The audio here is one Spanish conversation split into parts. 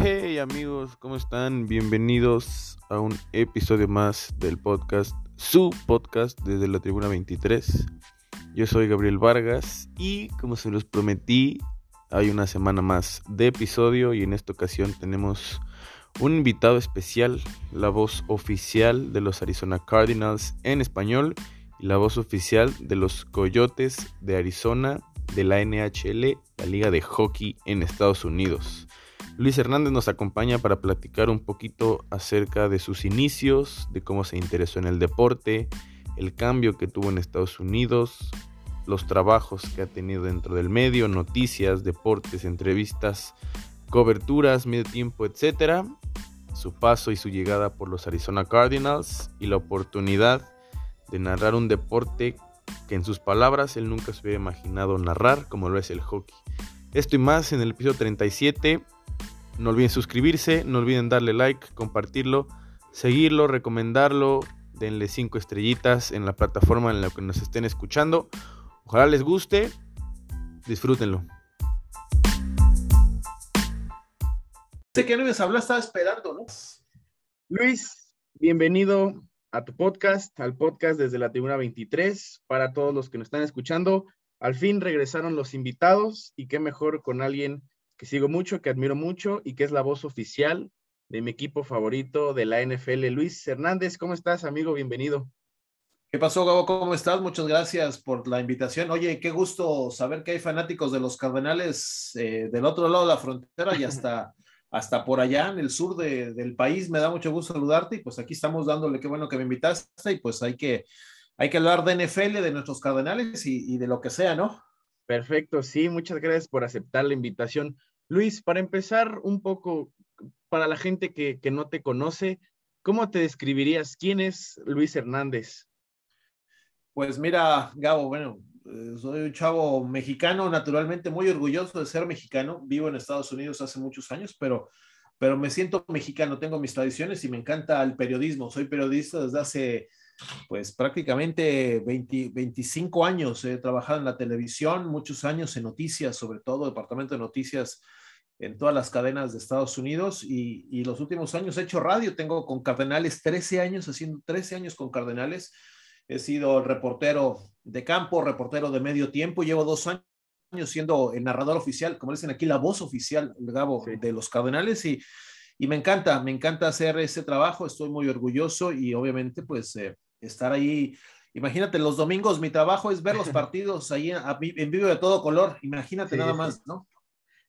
Hey amigos, ¿cómo están? Bienvenidos a un episodio más del podcast, su podcast desde la Tribuna 23. Yo soy Gabriel Vargas y como se los prometí, hay una semana más de episodio y en esta ocasión tenemos un invitado especial, la voz oficial de los Arizona Cardinals en español y la voz oficial de los Coyotes de Arizona de la NHL, la Liga de Hockey en Estados Unidos. Luis Hernández nos acompaña para platicar un poquito acerca de sus inicios, de cómo se interesó en el deporte, el cambio que tuvo en Estados Unidos, los trabajos que ha tenido dentro del medio, noticias, deportes, entrevistas, coberturas, medio tiempo, etc. Su paso y su llegada por los Arizona Cardinals y la oportunidad de narrar un deporte que en sus palabras él nunca se hubiera imaginado narrar como lo es el hockey. Esto y más en el episodio 37 no olviden suscribirse, no olviden darle like, compartirlo, seguirlo, recomendarlo, denle 5 estrellitas en la plataforma en la que nos estén escuchando. Ojalá les guste, disfrútenlo. Sé que no me habló, estaba esperando, ¿no? Luis, bienvenido a tu podcast, al podcast desde la Tribuna 23. Para todos los que nos están escuchando, al fin regresaron los invitados y qué mejor con alguien que sigo mucho, que admiro mucho y que es la voz oficial de mi equipo favorito de la NFL, Luis Hernández. ¿Cómo estás, amigo? Bienvenido. ¿Qué pasó, Gabo? ¿Cómo estás? Muchas gracias por la invitación. Oye, qué gusto saber que hay fanáticos de los Cardenales eh, del otro lado de la frontera y hasta, hasta por allá en el sur de, del país. Me da mucho gusto saludarte y pues aquí estamos dándole qué bueno que me invitaste y pues hay que, hay que hablar de NFL, de nuestros Cardenales y, y de lo que sea, ¿no? Perfecto, sí, muchas gracias por aceptar la invitación. Luis, para empezar un poco, para la gente que, que, no te conoce, ¿cómo te describirías? ¿Quién es Luis Hernández? Pues mira, Gabo, bueno, eh, soy un chavo mexicano, naturalmente muy orgulloso de ser mexicano. Vivo en Estados Unidos hace muchos años, pero, pero me siento mexicano, tengo mis tradiciones y me encanta el periodismo. Soy periodista desde hace pues prácticamente 20, 25 años he trabajado en la televisión, muchos años en noticias, sobre todo departamento de noticias en todas las cadenas de Estados Unidos y, y, los últimos años he hecho radio, tengo con Cardenales 13 años, haciendo 13 años con Cardenales, he sido reportero de campo, reportero de medio tiempo, llevo dos años siendo el narrador oficial, como dicen aquí, la voz oficial, Gabo, sí. de los Cardenales y, y me encanta, me encanta hacer ese trabajo, estoy muy orgulloso y obviamente pues... Eh, estar ahí. Imagínate, los domingos mi trabajo es ver los partidos ahí en vivo de todo color. Imagínate sí, nada más, ¿no?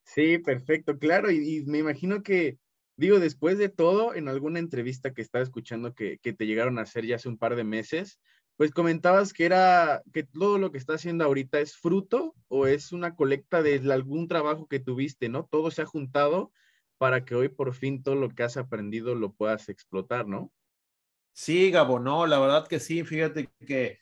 Sí, perfecto, claro. Y, y, me imagino que, digo, después de todo, en alguna entrevista que estaba escuchando que, que, te llegaron a hacer ya hace un par de meses, pues comentabas que era, que todo lo que está haciendo ahorita es fruto o es una colecta de algún trabajo que tuviste, ¿no? Todo se ha juntado para que hoy por fin todo lo que has aprendido lo puedas explotar, ¿no? Sí, Gabo, no, la verdad que sí, fíjate que,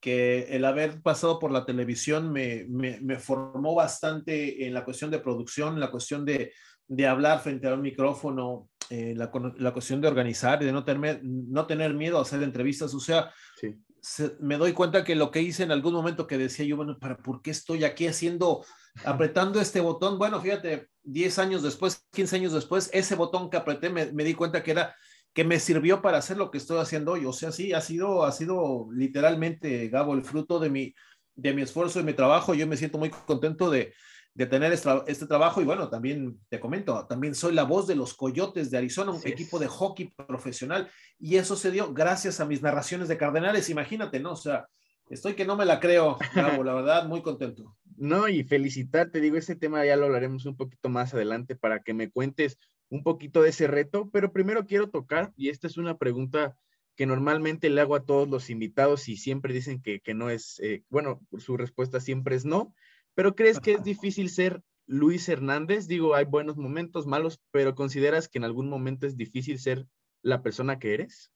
que el haber pasado por la televisión me, me, me, formó bastante en la cuestión de producción, la cuestión de, de hablar frente a un micrófono, eh, la, la, cuestión de organizar y de no tener, no tener miedo a hacer entrevistas, o sea, sí. se, me doy cuenta que lo que hice en algún momento que decía yo, bueno, ¿para por qué estoy aquí haciendo, apretando este botón? Bueno, fíjate, 10 años después, 15 años después, ese botón que apreté me, me di cuenta que era que me sirvió para hacer lo que estoy haciendo hoy. O sea, sí, ha sido, ha sido literalmente, Gabo, el fruto de mi, de mi esfuerzo y mi trabajo. Yo me siento muy contento de, de tener este, este, trabajo y bueno, también te comento, también soy la voz de los Coyotes de Arizona, un sí. equipo de hockey profesional y eso se dio gracias a mis narraciones de Cardenales, imagínate, ¿no? O sea, estoy que no me la creo, Gabo, la verdad, muy contento. No, y felicitarte, digo, ese tema ya lo hablaremos un poquito más adelante para que me cuentes un poquito de ese reto, pero primero quiero tocar, y esta es una pregunta que normalmente le hago a todos los invitados y siempre dicen que, que no es, eh, bueno, su respuesta siempre es no, pero ¿crees que es difícil ser Luis Hernández? Digo, hay buenos momentos, malos, pero ¿consideras que en algún momento es difícil ser la persona que eres?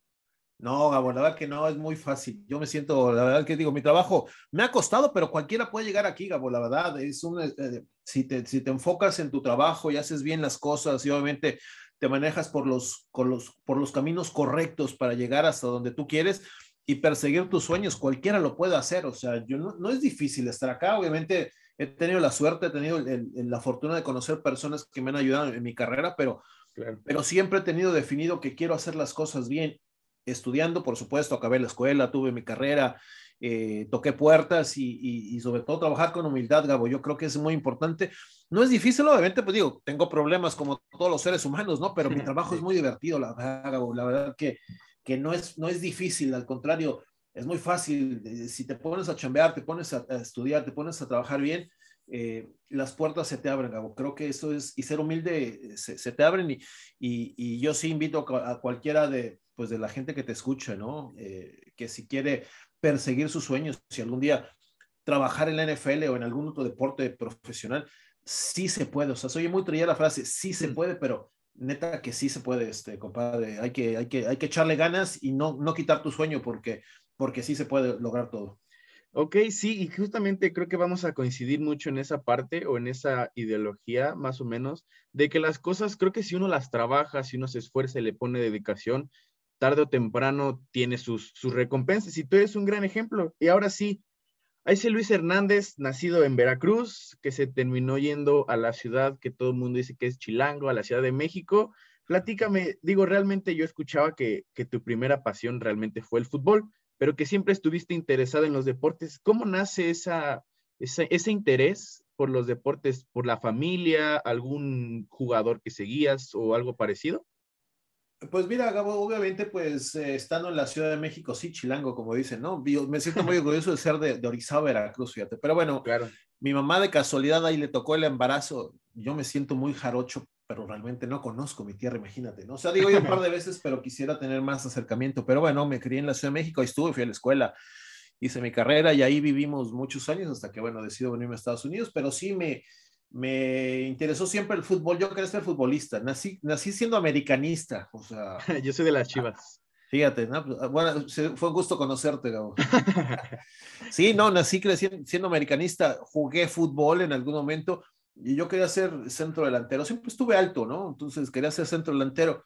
No, Gabo, la verdad que no, es muy fácil. Yo me siento, la verdad que digo, mi trabajo me ha costado, pero cualquiera puede llegar aquí, Gabo, la verdad. Es un, eh, si, te, si te enfocas en tu trabajo y haces bien las cosas y obviamente te manejas por los, por los, por los caminos correctos para llegar hasta donde tú quieres y perseguir tus sueños, cualquiera lo puede hacer. O sea, yo no, no es difícil estar acá, obviamente he tenido la suerte, he tenido la fortuna de conocer personas que me han ayudado en mi carrera, pero, pero siempre he tenido definido que quiero hacer las cosas bien. Estudiando, por supuesto, acabé la escuela, tuve mi carrera, eh, toqué puertas y, y, sobre todo trabajar con humildad, Gabo. Yo creo que es muy importante. No es difícil, obviamente, pues digo, tengo problemas como todos los seres humanos, ¿no? Pero mi trabajo es muy divertido, la verdad, Gabo. La verdad que, que no, es, no es difícil, al contrario, es muy fácil. Eh, si te pones a chambear, te pones a, estudiar, te pones a trabajar bien, eh, las puertas se te abren, Gabo. Creo que eso es, y ser humilde, se, se te abren y, y, y, yo sí invito a cualquiera de, pues, de la gente que te escucha, ¿no? que si quiere perseguir sus sueños, si algún día trabajar en la NFL o en algún otro deporte profesional, sí se puede. O sea, soy muy trillada la frase, sí se puede, pero neta que sí se puede, este, compadre. Hay que, hay que, hay que echarle ganas y no, no quitar tu sueño porque, porque sí se puede lograr todo. Ok, sí, y justamente creo que vamos a coincidir mucho en esa parte o en esa ideología, más o menos, de que las cosas, creo que si uno las trabaja, si uno se esfuerza y le pone dedicación, tarde o temprano tiene sus, sus recompensas y tú eres un gran ejemplo. Y ahora sí, a ese Luis Hernández, nacido en Veracruz, que se terminó yendo a la ciudad que todo el mundo dice que es Chilango, a la Ciudad de México. Platícame, digo, realmente yo escuchaba que, que tu primera pasión realmente fue el fútbol, pero que siempre estuviste interesado en los deportes. ¿Cómo nace esa, ese interés por los deportes? ¿Por la familia, algún jugador que seguías o algo parecido? Pues mira, Gabo, obviamente, pues eh, estando en la Ciudad de México, sí, chilango, como dicen, ¿no? me siento muy orgulloso de ser de, de Orizaba, Veracruz, fíjate. Pero bueno, claro. mi mamá de casualidad ahí le tocó el embarazo. Yo me siento muy jarocho, pero realmente no conozco mi tierra, imagínate, ¿no? O sea, digo yo un par de veces, pero quisiera tener más acercamiento. Pero bueno, me crié en la Ciudad de México, ahí estuve, fui a la escuela, hice mi carrera y ahí vivimos muchos años hasta que, bueno, decido venirme a Estados Unidos, pero sí me, me interesó siempre el fútbol. Yo quería ser futbolista. Nací, nací siendo americanista. O sea, yo soy de las chivas. Fíjate, ¿no? Pues, ah, bueno, fue un gusto conocerte, Gabo. sí, no, nací creciendo, siendo americanista. Jugué fútbol en algún momento y yo quería ser centro delantero. Siempre estuve alto, ¿no? Entonces quería ser centro delantero.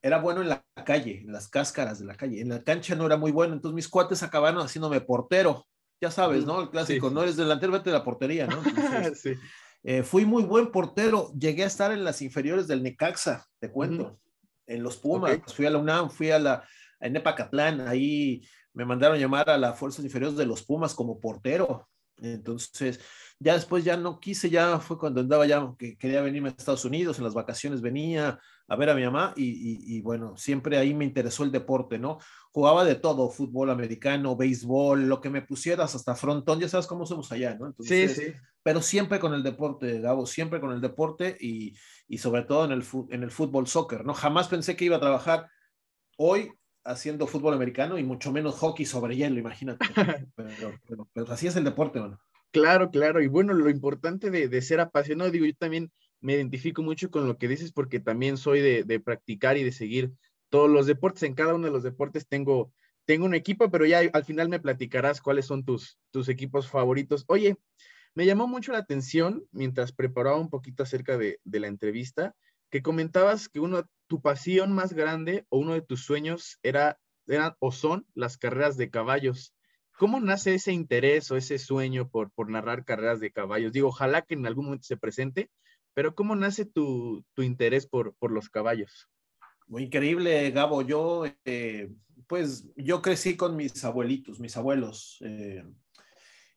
Era bueno en la calle, en las cáscaras de la calle. En la cancha no era muy bueno. Entonces mis cuates acabaron haciéndome portero ya sabes, ¿no? El clásico, no eres delantero, vete de la portería, ¿no? sí. Eh, fui muy buen portero, llegué a estar en las inferiores del Necaxa, te cuento, en los Pumas, fui a la UNAM, fui a la a Nepacatlán, ahí me mandaron llamar a las fuerzas inferiores de los Pumas como portero. Entonces, ya después ya no quise, ya fue cuando andaba ya, que quería venirme a Estados Unidos, en las vacaciones venía a ver a mi mamá y, bueno, siempre ahí me interesó el deporte, ¿no? Jugaba de todo, fútbol americano, béisbol, lo que me pusieras hasta frontón, ya sabes cómo somos allá, ¿no? sí, sí. Pero siempre con el deporte, Gabo, siempre con el deporte y, sobre todo en el, en el fútbol soccer, ¿no? Jamás pensé que iba a trabajar hoy haciendo fútbol americano y mucho menos hockey sobre hielo, imagínate. pero, pero así es el deporte, ¿no? Claro, claro. Y bueno, lo importante de, ser apasionado, digo, yo también me identifico mucho con lo que dices porque también soy de, practicar y de seguir todos los deportes. En cada uno de los deportes tengo, tengo un equipo, pero ya al final me platicarás cuáles son tus, tus equipos favoritos. Oye, me llamó mucho la atención mientras preparaba un poquito acerca de, la entrevista, que comentabas que uno, tu pasión más grande o uno de tus sueños era, eran o son las carreras de caballos. ¿Cómo nace ese interés o ese sueño por, por narrar carreras de caballos? Digo, ojalá que en algún momento se presente, pero ¿cómo nace tu, tu interés por, por los caballos? Muy increíble, Gabo. Yo, eh, pues, yo crecí con mis abuelitos, mis abuelos. Eh,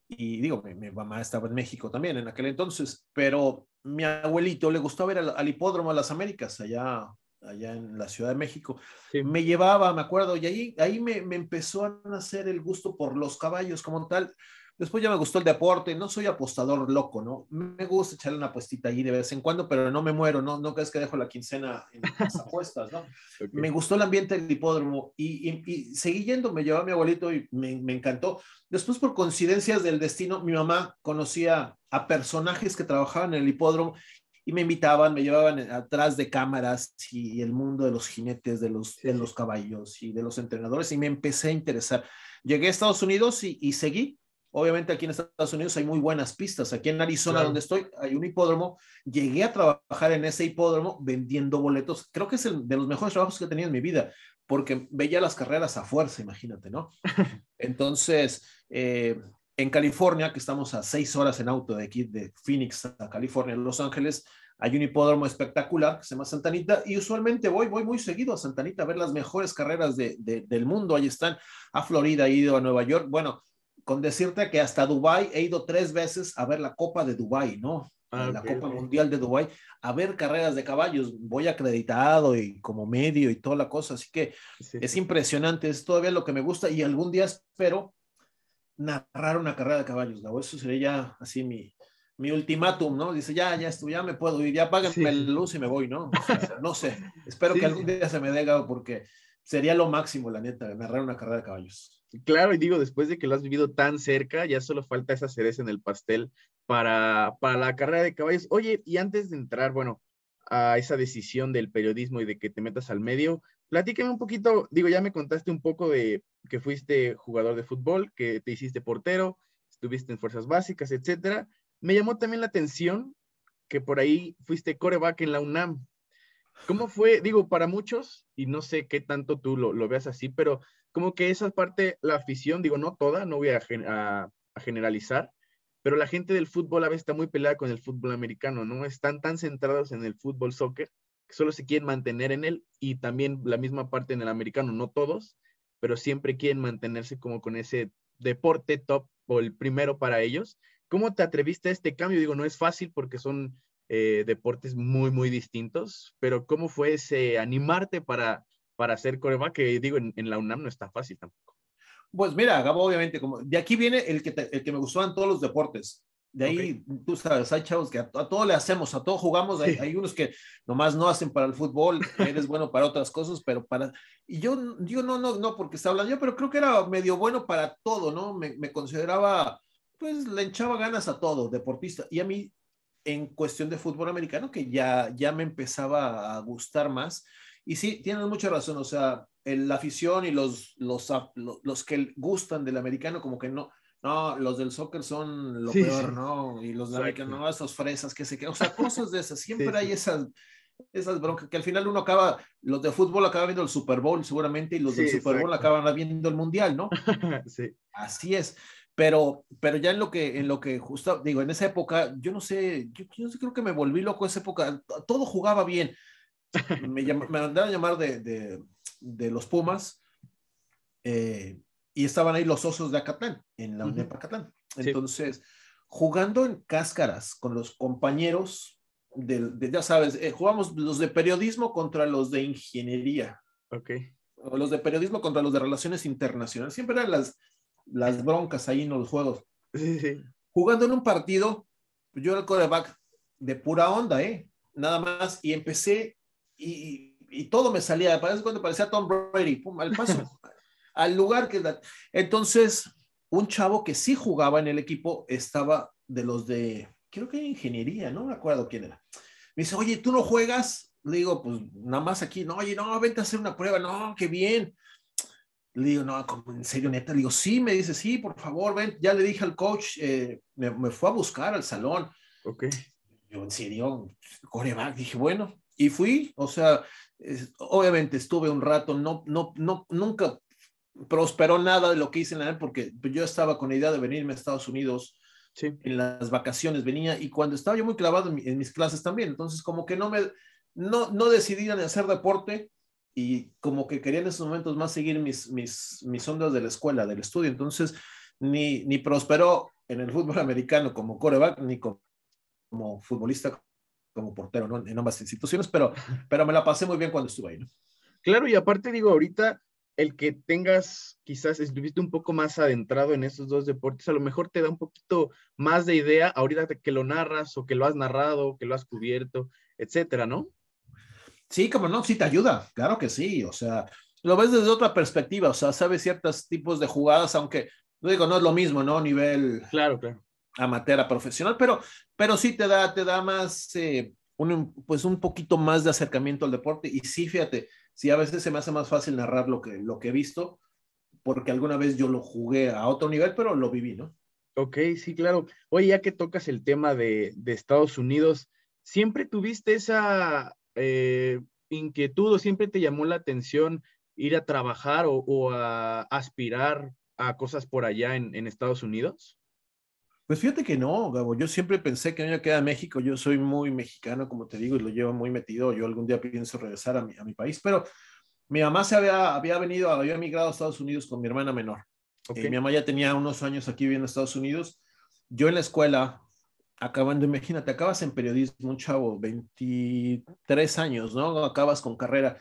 y digo, mi, mi, mamá estaba en México también en aquel entonces, pero mi abuelito le gustó ver al, al hipódromo de las Américas, allá allá en la Ciudad de México. Me llevaba, me acuerdo, y ahí, ahí me, me, empezó a nacer el gusto por los caballos como tal. Después ya me gustó el deporte, no soy apostador loco, ¿no? Me gusta echarle una apuestita ahí de vez en cuando, pero no me muero, no, no crees que dejo la quincena en las apuestas, ¿no? Me gustó el ambiente del hipódromo y, y, y, seguí yendo, me llevaba a mi abuelito y me, me encantó. Después, por coincidencias del destino, mi mamá conocía a personajes que trabajaban en el hipódromo y me invitaban, me llevaban atrás de cámaras y el mundo de los jinetes, de los, de los caballos y de los entrenadores y me empecé a interesar. Llegué a Estados Unidos y, y seguí. Obviamente aquí en Estados Unidos hay muy buenas pistas. Aquí en Arizona, donde estoy, hay un hipódromo. Llegué a trabajar en ese hipódromo vendiendo boletos. Creo que es el de los mejores trabajos que he tenido en mi vida, porque veía las carreras a fuerza, imagínate, ¿no? Entonces, eh, en California, que estamos a seis horas en auto de aquí, de Phoenix a California, en Los Ángeles, hay un hipódromo espectacular que se llama Santanita y usualmente voy, voy muy seguido a Santanita a ver las mejores carreras de, del mundo. Ahí están, a Florida, he ido a Nueva York. Bueno, con decirte que hasta Dubai he ido tres veces a ver la Copa de Dubai, ¿no? Ah, la Copa Mundial de Dubai, a ver carreras de caballos. Voy acreditado y como medio y toda la cosa. Así que es impresionante, es todavía lo que me gusta y algún día espero narrar una carrera de caballos. Eso sería ya así mi, mi ultimátum, ¿no? Dice, ya, ya estoy, ya me puedo ir, ya págame la luz y me voy, ¿no? no sé, espero que algún día se me dé, porque sería lo máximo, la neta, narrar una carrera de caballos. Claro, y digo, después de que lo has vivido tan cerca, ya solo falta esa cereza en el pastel para, para la carrera de caballos. Oye, y antes de entrar, bueno, a esa decisión del periodismo y de que te metas al medio, platícame un poquito, digo, ya me contaste un poco de que fuiste jugador de fútbol, que te hiciste portero, estuviste en fuerzas básicas, etcétera, me llamó también la atención que por ahí fuiste coreback en la UNAM. ¿Cómo fue? Digo, para muchos, y no sé qué tanto tú lo, veas así, pero como que esa parte, la afición, digo, no toda, no voy a, generalizar, pero la gente del fútbol a veces está muy peleada con el fútbol americano, ¿no? Están tan centrados en el fútbol soccer que solo se quieren mantener en él y también la misma parte en el americano, no todos, pero siempre quieren mantenerse como con ese deporte top o el primero para ellos. ¿Cómo te atreviste a este cambio? Digo, no es fácil porque son eh, deportes muy, muy distintos, pero ¿cómo fue ese animarte para, para hacer coreback? Que digo, en, la UNAM no está fácil tampoco. Pues mira, Gabo, obviamente, como de aquí viene el que, el que me gustó en todos los deportes. De ahí, tú sabes, hay chavos que a, todo le hacemos, a todo jugamos, hay, hay, unos que nomás no hacen para el fútbol, eres bueno para otras cosas, pero para... Y yo, yo no, no, no, porque está hablando yo, pero creo que era medio bueno para todo, ¿no? Me, me consideraba pues le echaba ganas a todo, deportista. Y a mí, en cuestión de fútbol americano, que ya, ya me empezaba a gustar más. Y sí, tienes mucha razón, o sea, la afición y los, los, los, que gustan del americano, como que no, no, los del soccer son lo peor, ¿no? Y los del americano, no, esos fresas que se quedan, o sea, cosas de esas, siempre hay esas, esas broncas que al final uno acaba, los de fútbol acaban viendo el Super Bowl seguramente y los del Super Bowl acaban viendo el Mundial, ¿no? sí. Así es. Pero, pero ya en lo que, en lo que justo, digo, en esa época, yo no sé, yo, creo que me volví loco esa época, todo jugaba bien. Me, me mandaron a llamar de, de, de los Pumas eh, y estaban ahí los osos de Acatlán, en la UNEP Acatlán. Entonces, jugando en cáscaras con los compañeros, de, ya sabes, eh, jugamos los de periodismo contra los de ingeniería. Ok. O los de periodismo contra los de relaciones internacionales. Siempre eran las, las broncas ahí en los juegos. Jugando en un partido, yo era el coreback de pura onda, ¿eh? Nada más, y empecé y, y todo me salía, parece cuando parecía Tom Brady, pum, al paso, al lugar que... Entonces, un chavo que sí jugaba en el equipo estaba de los de, creo que ingeniería, no me acuerdo quién era. Me dice, oye, ¿tú no juegas? Le digo, pues nada más aquí, no, oye, no, vente a hacer una prueba, no, qué bien. Le digo, no, en serio, neta. Le digo, sí, me dice, sí, por favor, ven. Ya le dije al coach, eh, me, fue a buscar al salón. Ok. Yo, en serio, coreback. Dije, bueno, y fui, o sea, obviamente estuve un rato, no, no, no, nunca prosperó nada de lo que hice en la porque yo estaba con la idea de venirme a Estados Unidos sí. en las vacaciones, venía, y cuando estaba yo muy clavado en, en mis clases también, entonces como que no me, no, no decidí hacer deporte, y como que quería en esos momentos más seguir mis, mis, mis ondas de la escuela, del estudio. Entonces, ni, ni prosperó en el fútbol americano como coreback, ni como, futbolista, como portero, ¿no? En ambas instituciones, pero, pero me la pasé muy bien cuando estuve ahí, ¿no? Claro, y aparte digo, ahorita el que tengas, quizás estuviste un poco más adentrado en esos dos deportes, a lo mejor te da un poquito más de idea ahorita que lo narras o que lo has narrado, que lo has cubierto, etcétera, ¿no? Sí, como no, sí te ayuda, claro que sí, o sea, lo ves desde otra perspectiva, o sea, sabes ciertos tipos de jugadas, aunque, no digo, no es lo mismo, ¿no? Nivel claro, claro. Amateur a profesional, pero, pero sí te da, te da más, eh, un, pues un poquito más de acercamiento al deporte y sí, fíjate, sí a veces se me hace más fácil narrar lo que, lo que he visto, porque alguna vez yo lo jugué a otro nivel, pero lo viví, ¿no? Ok, sí, claro. Oye, ya que tocas el tema de, de Estados Unidos, ¿siempre tuviste esa eh, inquietud o siempre te llamó la atención ir a trabajar o, a aspirar a cosas por allá en, Estados Unidos? Pues fíjate que no, Gabo. Yo siempre pensé que me iba a quedar en México. Yo soy muy mexicano, como te digo, y lo llevo muy metido. Yo algún día pienso regresar a mi, a mi país, pero mi mamá se había, había venido, había emigrado a Estados Unidos con mi hermana menor. Okay. mi mamá ya tenía unos años aquí viviendo en Estados Unidos. Yo en la escuela, acabando, imagínate, acabas en periodismo, un chavo, 23 años, ¿no? Acabas con carrera.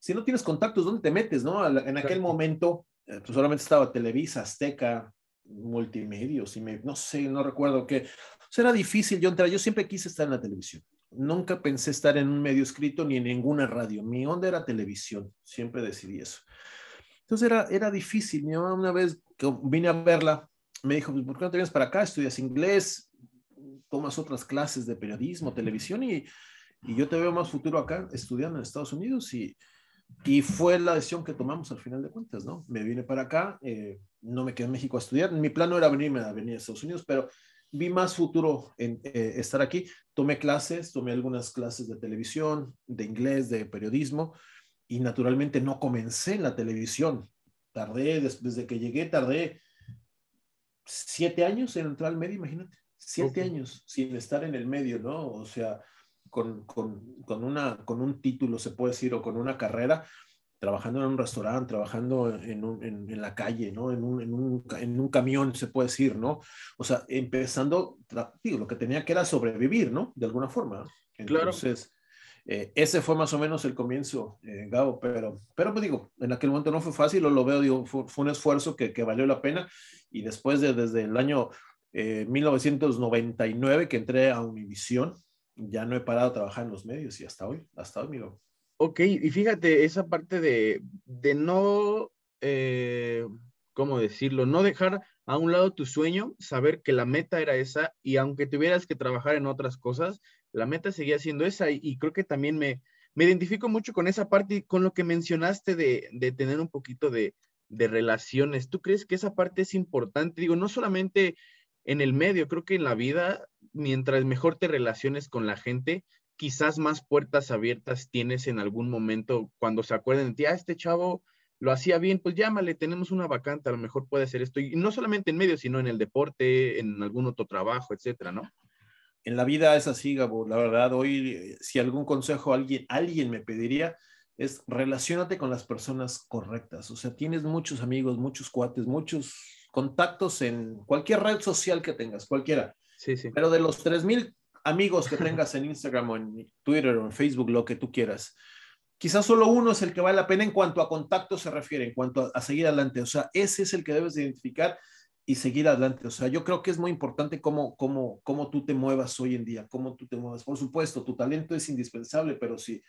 Si no tienes contactos, ¿dónde te metes, no? En aquel momento, eh, pues solamente estaba Televisa, Azteca, Multimedios, y me, no sé, no recuerdo qué. O era difícil yo entrar. Yo siempre quise estar en la televisión. Nunca pensé estar en un medio escrito ni en ninguna radio. Mi onda era televisión. Siempre decidí eso. Entonces era, era difícil. Mi mamá una vez que vine a verla, me dijo, pues, ¿por qué no te vienes para acá? Estudias inglés, tomas otras clases de periodismo, televisión y, y yo te veo más futuro acá estudiando en Estados Unidos y, y fue la decisión que tomamos al final de cuentas, ¿no? Me vine para acá, eh, no me quedé en México a estudiar, mi plan no era venirme a venir a Estados Unidos, pero vi más futuro en eh, estar aquí. Tomé clases, tomé algunas clases de televisión, de inglés, de periodismo, y naturalmente no comencé en la televisión. Tardé, desde que llegué, tardé siete años en entrar al medio, imagínate. Siete okay. años sin estar en el medio, ¿no? O sea, con, con, con, una, con un título, se puede decir, o con una carrera, trabajando en un restaurante, trabajando en, un, en, en la calle, ¿no? En un, en, un, en un, camión, se puede decir, ¿no? O sea, empezando, digo, lo que tenía que era sobrevivir, ¿no? De alguna forma. Entonces, claro. eh, ese fue más o menos el comienzo, eh, Gabo, pero, pero pues digo, en aquel momento no fue fácil, lo, lo veo, digo, fue, fue un esfuerzo que, que, valió la pena y después de, desde el año eh, 1999 que entré a Univisión, ya no he parado a trabajar en los medios y hasta hoy, hasta hoy, miro. Ok, y fíjate, esa parte de, de no, eh, ¿cómo decirlo? No dejar a un lado tu sueño, saber que la meta era esa y aunque tuvieras que trabajar en otras cosas, la meta seguía siendo esa y, y creo que también me, me identifico mucho con esa parte y con lo que mencionaste de, de tener un poquito de, de relaciones. ¿Tú crees que esa parte es importante? Digo, no solamente en el medio, creo que en la vida, mientras mejor te relaciones con la gente, quizás más puertas abiertas tienes en algún momento cuando se acuerden de ti, ah, este chavo lo hacía bien, pues llámale, tenemos una vacante, a lo mejor puede hacer esto, y no solamente en medio, sino en el deporte, en algún otro trabajo, etcétera, ¿no? En la vida es así, Gabo, la verdad, hoy, si algún consejo alguien, alguien me pediría, es relacionate con las personas correctas, o sea, tienes muchos amigos, muchos cuates, muchos contactos en cualquier red social que tengas, cualquiera. Pero de los 3000 amigos que tengas en Instagram o en Twitter o en Facebook, lo que tú quieras, quizás solo uno es el que vale la pena en cuanto a contacto se refiere, en cuanto a, a, seguir adelante. O sea, ese es el que debes identificar y seguir adelante. O sea, yo creo que es muy importante cómo, cómo, cómo tú te muevas hoy en día, cómo tú te muevas. Por supuesto, tu talento es indispensable, pero si,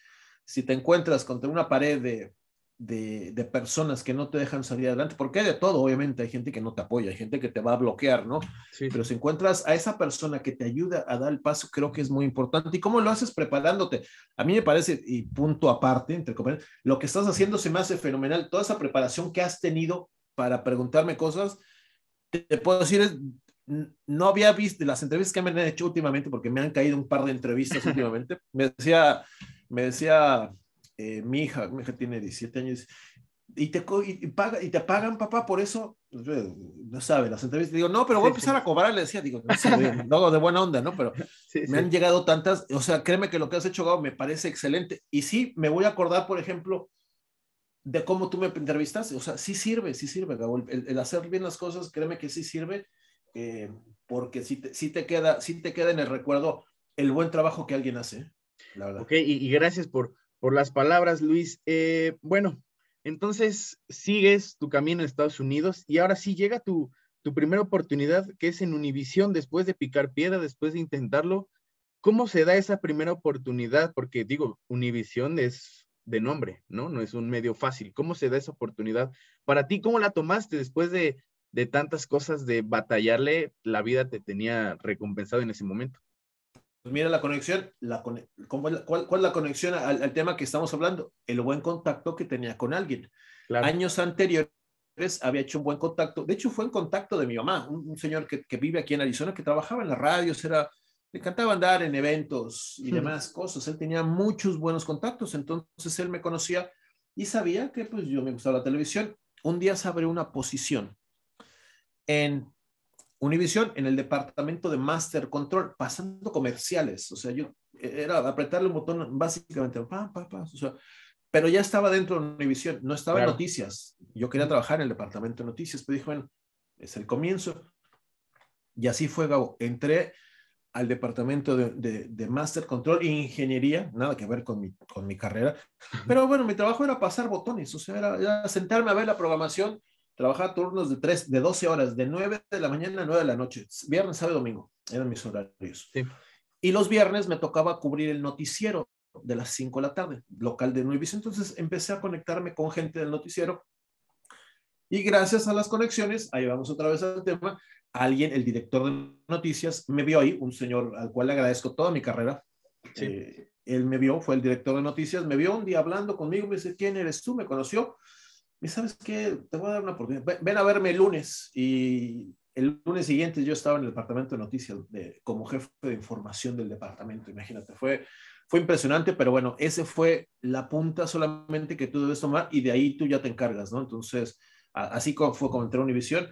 si te encuentras contra una pared de, de, de, personas que no te dejan salir adelante, porque hay de todo, obviamente, hay gente que no te apoya, hay gente que te va a bloquear, ¿no? Sí. Pero si encuentras a esa persona que te ayuda a dar el paso, creo que es muy importante. ¿Y cómo lo haces preparándote? A mí me parece, y punto aparte, entre comillas, lo que estás haciendo se me hace fenomenal. Toda esa preparación que has tenido para preguntarme cosas, te, te puedo decir, es, no había visto las entrevistas que me han hecho últimamente, porque me han caído un par de entrevistas últimamente. Me decía, me decía eh, mi hija, mi hija tiene 17 años, y te, y, paga, y te pagan, papá, por eso, no sabe, las entrevistas, digo, no, pero voy a empezar a cobrar, le decía, digo, no, sé, no de buena onda, ¿no? Pero sí, me sí. han llegado tantas, o sea, créeme que lo que has hecho, Gabo, me parece excelente, y sí, me voy a acordar, por ejemplo, de cómo tú me entrevistaste, o sea, sí sirve, sí sirve, Gabo, el, el hacer bien las cosas, créeme que sí sirve, eh, porque sí te, sí te, queda, sí te queda en el recuerdo el buen trabajo que alguien hace, la verdad. Ok, y, y gracias por, por las palabras, Luis. Eh, bueno, entonces sigues tu camino en Estados Unidos y ahora sí llega tu, tu primera oportunidad, que es en Univisión, después de picar piedra, después de intentarlo. ¿Cómo se da esa primera oportunidad? Porque digo, Univisión es de nombre, ¿no? No es un medio fácil. ¿Cómo se da esa oportunidad? Para ti, ¿cómo la tomaste después de, de tantas cosas de batallarle? La vida te tenía recompensado en ese momento. Pues mira la conexión, la, cuál, cuál, ¿cuál, es la conexión al, al, tema que estamos hablando? El buen contacto que tenía con alguien. Claro. Años anteriores había hecho un buen contacto, de hecho fue en contacto de mi mamá, un, un señor que, que, vive aquí en Arizona, que trabajaba en las radios, era, le encantaba andar en eventos y demás cosas, él tenía muchos buenos contactos, entonces él me conocía y sabía que pues yo me gustaba la televisión. Un día se abrió una posición en Univisión en el departamento de Master Control, pasando comerciales. O sea, yo era apretarle un botón básicamente, pa, pa, pa, o sea, pero ya estaba dentro de Univisión, no estaba en noticias. Yo quería trabajar en el departamento de noticias, pero dije, bueno, es el comienzo. Y así fue, Gabo. Entré al departamento de, Master Control e Ingeniería, nada que ver con mi, con mi carrera, pero bueno, mi trabajo era pasar botones, o sea, era, sentarme a ver la programación, trabajar turnos de, tres, de 12 horas, de 9 de la mañana a 9 de la noche, viernes, sábado, domingo, eran mis horarios. Y los viernes me tocaba cubrir el noticiero de las 5 de la tarde, local de Nuevision, entonces empecé a conectarme con gente del noticiero y gracias a las conexiones, ahí vamos otra vez al tema, alguien, el director de noticias, me vio ahí, un señor al cual le agradezco toda mi carrera. Eh, él me vio, fue el director de noticias, me vio un día hablando conmigo, me dice, ¿quién eres tú? Me conoció. Y sabes qué, te voy a dar una oportunidad. Ven a verme el lunes. Y el lunes siguiente yo estaba en el departamento de noticias de, como jefe de información del departamento. Imagínate, fue, fue impresionante, pero bueno, ese fue la punta solamente que tú debes tomar y de ahí tú ya te encargas, ¿no? Entonces, así como fue como entré a Univisión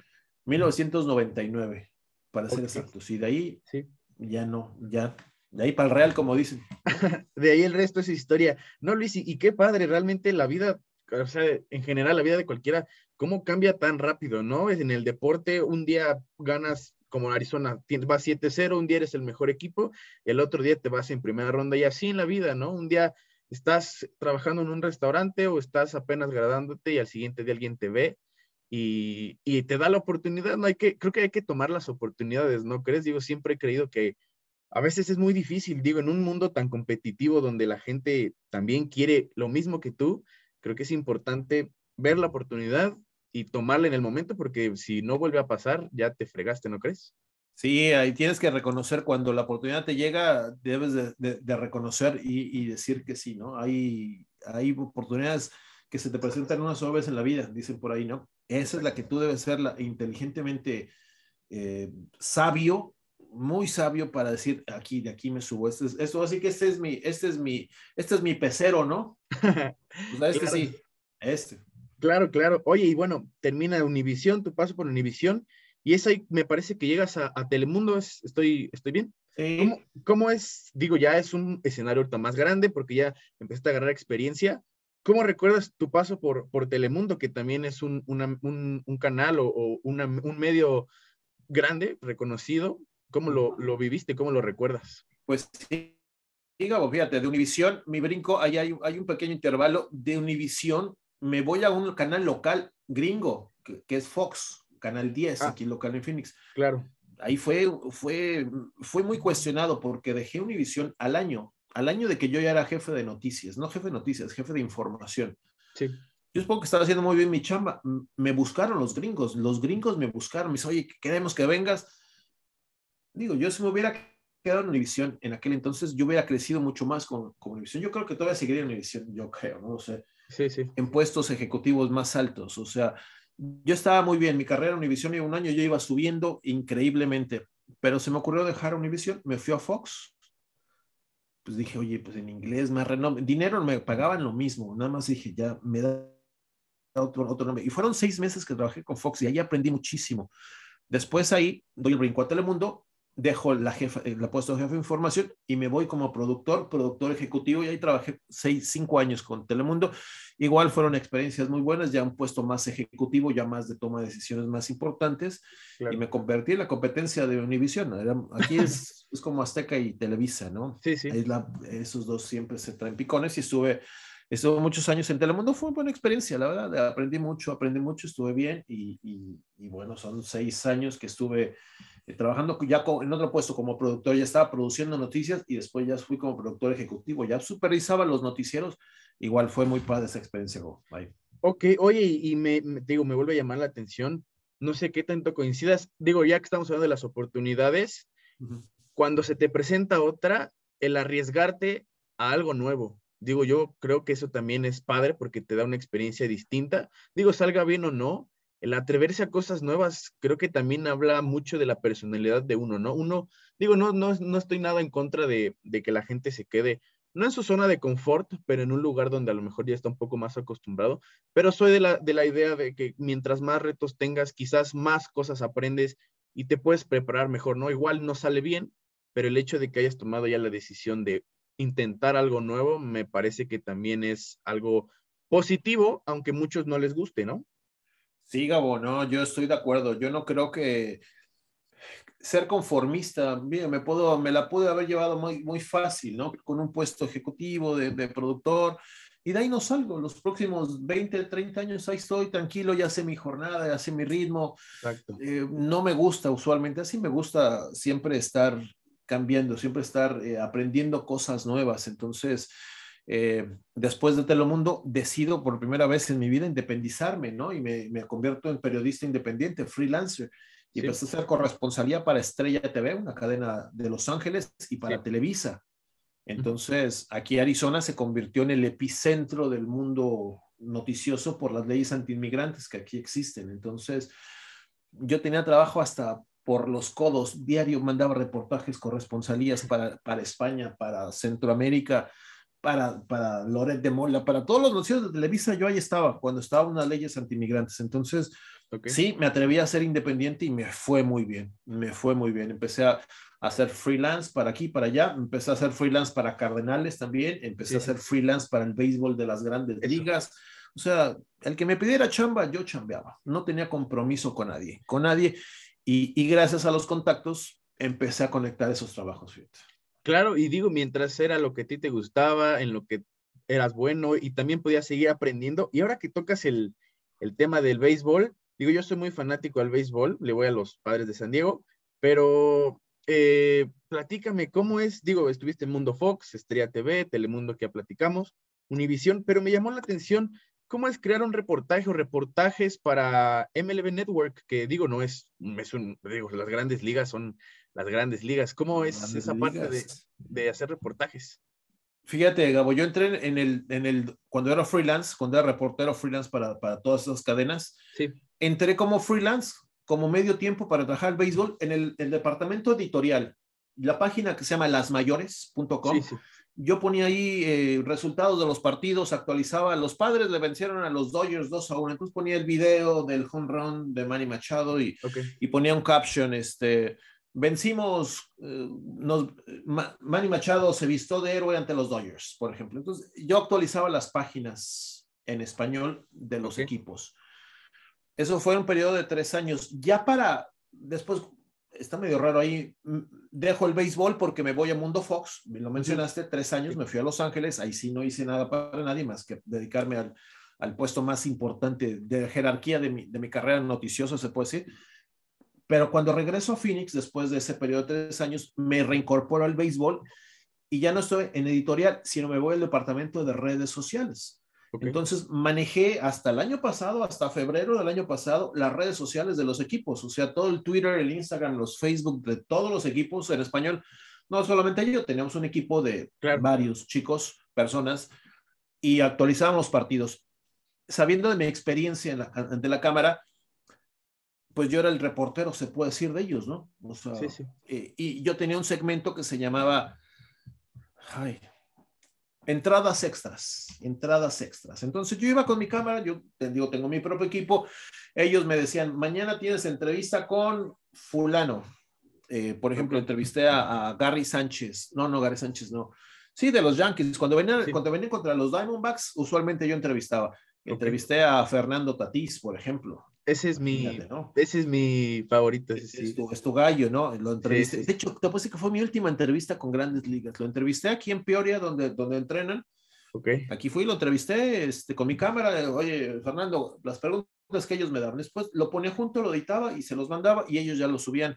1999, para ser exactos. Y de ahí sí. ya no, ya, de ahí para el Real, como dicen. de ahí el resto es historia. No, Luis, y, qué padre, realmente la vida, o sea, en general la vida de cualquiera, cómo cambia tan rápido, ¿no? En el deporte, un día ganas como Arizona, vas 7-0, un día eres el mejor equipo, el otro día te vas en primera ronda y así en la vida, ¿no? Un día estás trabajando en un restaurante o estás apenas graduándote y al siguiente día alguien te ve y, te da la oportunidad, no hay que, creo que hay que tomar las oportunidades, ¿no crees? Digo, siempre he creído que a veces es muy difícil, digo, en un mundo tan competitivo donde la gente también quiere lo mismo que tú, creo que es importante ver la oportunidad y tomarla en el momento, porque si no vuelve a pasar, ya te fregaste, ¿no crees? Sí, ahí tienes que reconocer cuando la oportunidad te llega, debes de, reconocer y, y, decir que sí, ¿no? Hay, hay oportunidades que se te presentan una sola vez en la vida, dicen por ahí, ¿no? Esa es la que tú debes ser la, inteligentemente eh, sabio, muy sabio para decir, aquí, de aquí me subo. Esto, es, esto así que este es mi, este es mi, este es mi pecero, ¿no? pues este sí, este. Claro, claro. Oye, y bueno, termina Univisión, tu paso por Univisión, y eso ahí me parece que llegas a, Telemundo, ¿estoy, estoy bien? ¿Cómo, ¿Cómo, es? Digo, ya es un escenario ahorita más grande porque ya empezaste a agarrar experiencia, ¿Cómo recuerdas tu paso por, por Telemundo, que también es un, canal o, un medio grande, reconocido? ¿Cómo lo, lo, viviste? ¿Cómo lo recuerdas? Pues sí, digamos, fíjate, de Univisión, mi brinco, ahí hay, hay, un pequeño intervalo. De Univisión me voy a un canal local gringo, que, es Fox, Canal 10, ah. aquí local en Phoenix. Claro. Ahí fue, fue, fue muy cuestionado porque dejé Univisión al año al año de que yo ya era jefe de noticias, no jefe de noticias, jefe de información. Sí. Yo supongo que estaba haciendo muy bien mi chamba. Me buscaron los gringos, los gringos me buscaron, me dicen, oye, queremos que vengas. Digo, yo si me hubiera quedado en Univisión en aquel entonces, yo hubiera crecido mucho más con, con Univisión. Yo creo que todavía seguiría en Univisión, yo creo, ¿no? O sea, sí, sí. en puestos ejecutivos más altos. O sea, yo estaba muy bien, mi carrera en Univisión y un año yo iba subiendo increíblemente, pero se me ocurrió dejar Univisión, me fui a Fox pues dije, oye, pues en inglés, más renombre, dinero me pagaban lo mismo, nada más dije, ya me da otro, otro nombre. Y fueron seis meses que trabajé con Fox y ahí aprendí muchísimo. Después ahí doy el brinco a Telemundo dejo la jefa, eh, la puesto de jefe de información y me voy como productor, productor ejecutivo y ahí trabajé seis, cinco años con Telemundo. Igual fueron experiencias muy buenas, ya un puesto más ejecutivo, ya más de toma de decisiones más importantes y me convertí en la competencia de Univision. aquí es, es, como Azteca y Televisa, ¿no? Sí, sí. esos dos siempre se traen picones y estuve, estuve muchos años en Telemundo, fue una buena experiencia, la verdad, aprendí mucho, aprendí mucho, estuve bien y, y, y bueno, son seis años que estuve trabajando ya en otro puesto como productor, ya estaba produciendo noticias y después ya fui como productor ejecutivo, ya supervisaba los noticieros, igual fue muy padre esa experiencia. Ok, oye, y me, digo, me vuelve a llamar la atención, no sé qué tanto coincidas, digo, ya que estamos hablando de las oportunidades, cuando se te presenta otra, el arriesgarte a algo nuevo. Digo, yo creo que eso también es padre porque te da una experiencia distinta. Digo, salga bien o no, el atreverse a cosas nuevas creo que también habla mucho de la personalidad de uno, ¿no? Uno, digo, no, no, no estoy nada en contra de, que la gente se quede, no en su zona de confort, pero en un lugar donde a lo mejor ya está un poco más acostumbrado, pero soy de la, de la idea de que mientras más retos tengas, quizás más cosas aprendes y te puedes preparar mejor, ¿no? Igual no sale bien, pero el hecho de que hayas tomado ya la decisión de intentar algo nuevo, me parece que también es algo positivo, aunque muchos no les guste, ¿no? Sí, Gabo, no, yo estoy de acuerdo. Yo no creo que ser conformista, me, puedo, me la pude haber llevado muy, muy fácil, ¿no? Con un puesto ejecutivo de, de productor, y de ahí no salgo. Los próximos 20, 30 años ahí estoy tranquilo, ya sé mi jornada, ya sé mi ritmo. Eh, no me gusta usualmente, así me gusta siempre estar cambiando, siempre estar eh, aprendiendo cosas nuevas. Entonces, eh, después de Telemundo, decido por primera vez en mi vida independizarme, ¿no? Y me, me convierto en periodista independiente, freelancer. Y empecé a hacer corresponsalía para Estrella TV, una cadena de Los Ángeles, y para Televisa. Entonces, aquí Arizona se convirtió en el epicentro del mundo noticioso por las leyes antiinmigrantes que aquí existen. Entonces, yo tenía trabajo hasta por los codos, diario mandaba reportajes, corresponsalías para, para España, para Centroamérica, para, para Loret de Mola, para todos los noticios de Televisa, yo ahí estaba, cuando estaban unas leyes antiinmigrantes. Entonces, sí, me atreví a ser independiente y me fue muy bien, me fue muy bien. Empecé a, hacer freelance para aquí, para allá, empecé a hacer freelance para Cardenales también, empecé a hacer freelance para el béisbol de las grandes ligas. O sea, el que me pidiera chamba, yo chambeaba. No tenía compromiso con nadie, con nadie. Y, gracias a los contactos, empecé a conectar esos trabajos. Claro, y digo, mientras era lo que a ti te gustaba, en lo que eras bueno y también podías seguir aprendiendo. Y ahora que tocas el, el tema del béisbol, digo, yo soy muy fanático al béisbol, le voy a los padres de San Diego, pero eh, platícame cómo es, digo, estuviste en Mundo Fox, Estrella TV, Telemundo que ya platicamos, Univisión, pero me llamó la atención cómo es crear un reportaje o reportajes para MLB Network, que digo, no es, es un, digo, las grandes ligas son las grandes ligas. ¿Cómo es esa parte de, de, hacer reportajes? Fíjate, Gabo, yo entré en el, en el, cuando era freelance, cuando era reportero freelance para, para todas esas cadenas, sí. entré como freelance como medio tiempo para trabajar el béisbol en el, departamento editorial. La página que se llama lasmayores.com. Yo ponía ahí eh, resultados de los partidos, actualizaba. Los padres le vencieron a los Dodgers 2 a 1. Entonces ponía el video del home run de Manny Machado y, y ponía un caption, este, vencimos, eh, Manny Machado se vistió de héroe ante los Dodgers, por ejemplo. Entonces, yo actualizaba las páginas en español de los equipos. Eso fue un periodo de tres años. Ya para, después, está medio raro ahí, dejo el béisbol porque me voy a Mundo Fox, me lo mencionaste, tres años, me fui a Los Ángeles, ahí sí no hice nada para nadie más que dedicarme al, al puesto más importante de jerarquía de mi, de mi carrera noticiosa, se puede decir. Pero cuando regreso a Phoenix, después de ese periodo de tres años, me reincorporo al béisbol y ya no estoy en editorial, sino me voy al departamento de redes sociales. Entonces manejé hasta el año pasado, hasta febrero del año pasado, las redes sociales de los equipos, o sea, todo el Twitter, el Instagram, los Facebook de todos los equipos en español. No solamente yo, teníamos un equipo de varios chicos, personas, y actualizábamos partidos. Sabiendo de mi experiencia ante la cámara, pues yo era el reportero, se puede decir, de ellos, ¿no? sí, sí. Eh, y yo tenía un segmento que se llamaba, ay, entradas extras, entradas extras. Entonces yo iba con mi cámara, yo te digo, tengo mi propio equipo, ellos me decían, mañana tienes entrevista con fulano. Eh, por ejemplo, entrevisté a, Gary Sánchez, no, no, Gary Sánchez, no. Sí, de los Yankees. Cuando venían, cuando venían contra los Diamondbacks, usualmente yo entrevistaba. Entrevisté a Fernando Tatís, por ejemplo. Ese es mi, ese es mi favorito. Ese es, tu, gallo, ¿no? Lo entrevisté. De hecho, te decir que fue mi última entrevista con Grandes Ligas. Lo entrevisté aquí en Peoria, donde, donde entrenan. Okay. Aquí fui, lo entrevisté este, con mi cámara. Oye, Fernando, las preguntas que ellos me daban. Después lo ponía junto, lo editaba y se los mandaba y ellos ya lo subían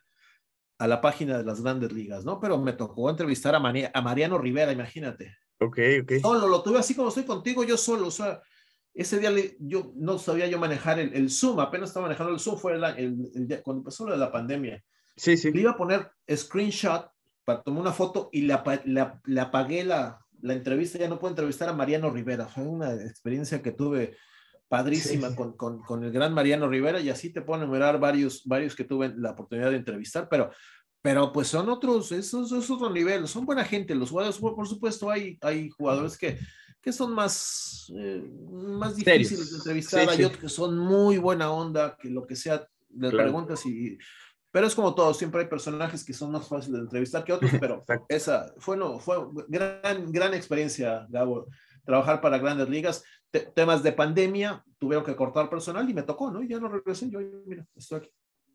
a la página de las Grandes Ligas, ¿no? Pero me tocó entrevistar a, a Mariano Rivera, imagínate. Ok, ok. Solo, lo tuve así como estoy contigo, yo solo, o sea ese día yo no sabía yo manejar el, Zoom, apenas estaba manejando el Zoom, fue el, cuando empezó lo de la pandemia. Sí, sí. Le iba a poner screenshot para tomar una foto y le, apagué la, la, entrevista, ya no puedo entrevistar a Mariano Rivera. Fue una experiencia que tuve padrísima Con, con, con, el gran Mariano Rivera y así te puedo enumerar varios, varios que tuve la oportunidad de entrevistar, pero, pero pues son otros, esos es otro nivel, son buena gente. Los jugadores, por supuesto, hay, hay jugadores que que son más, eh, más difíciles de entrevistar. Hay otros que son muy buena onda, que lo que sea, le preguntas y... Pero es como todo, siempre hay personajes que son más fáciles de entrevistar que otros, pero esa fue, no, fue gran, gran experiencia, Gabo, trabajar para grandes ligas. temas de pandemia, tuvieron que cortar personal y me tocó, ¿no? Y ya no regresé, yo, mira, estoy aquí.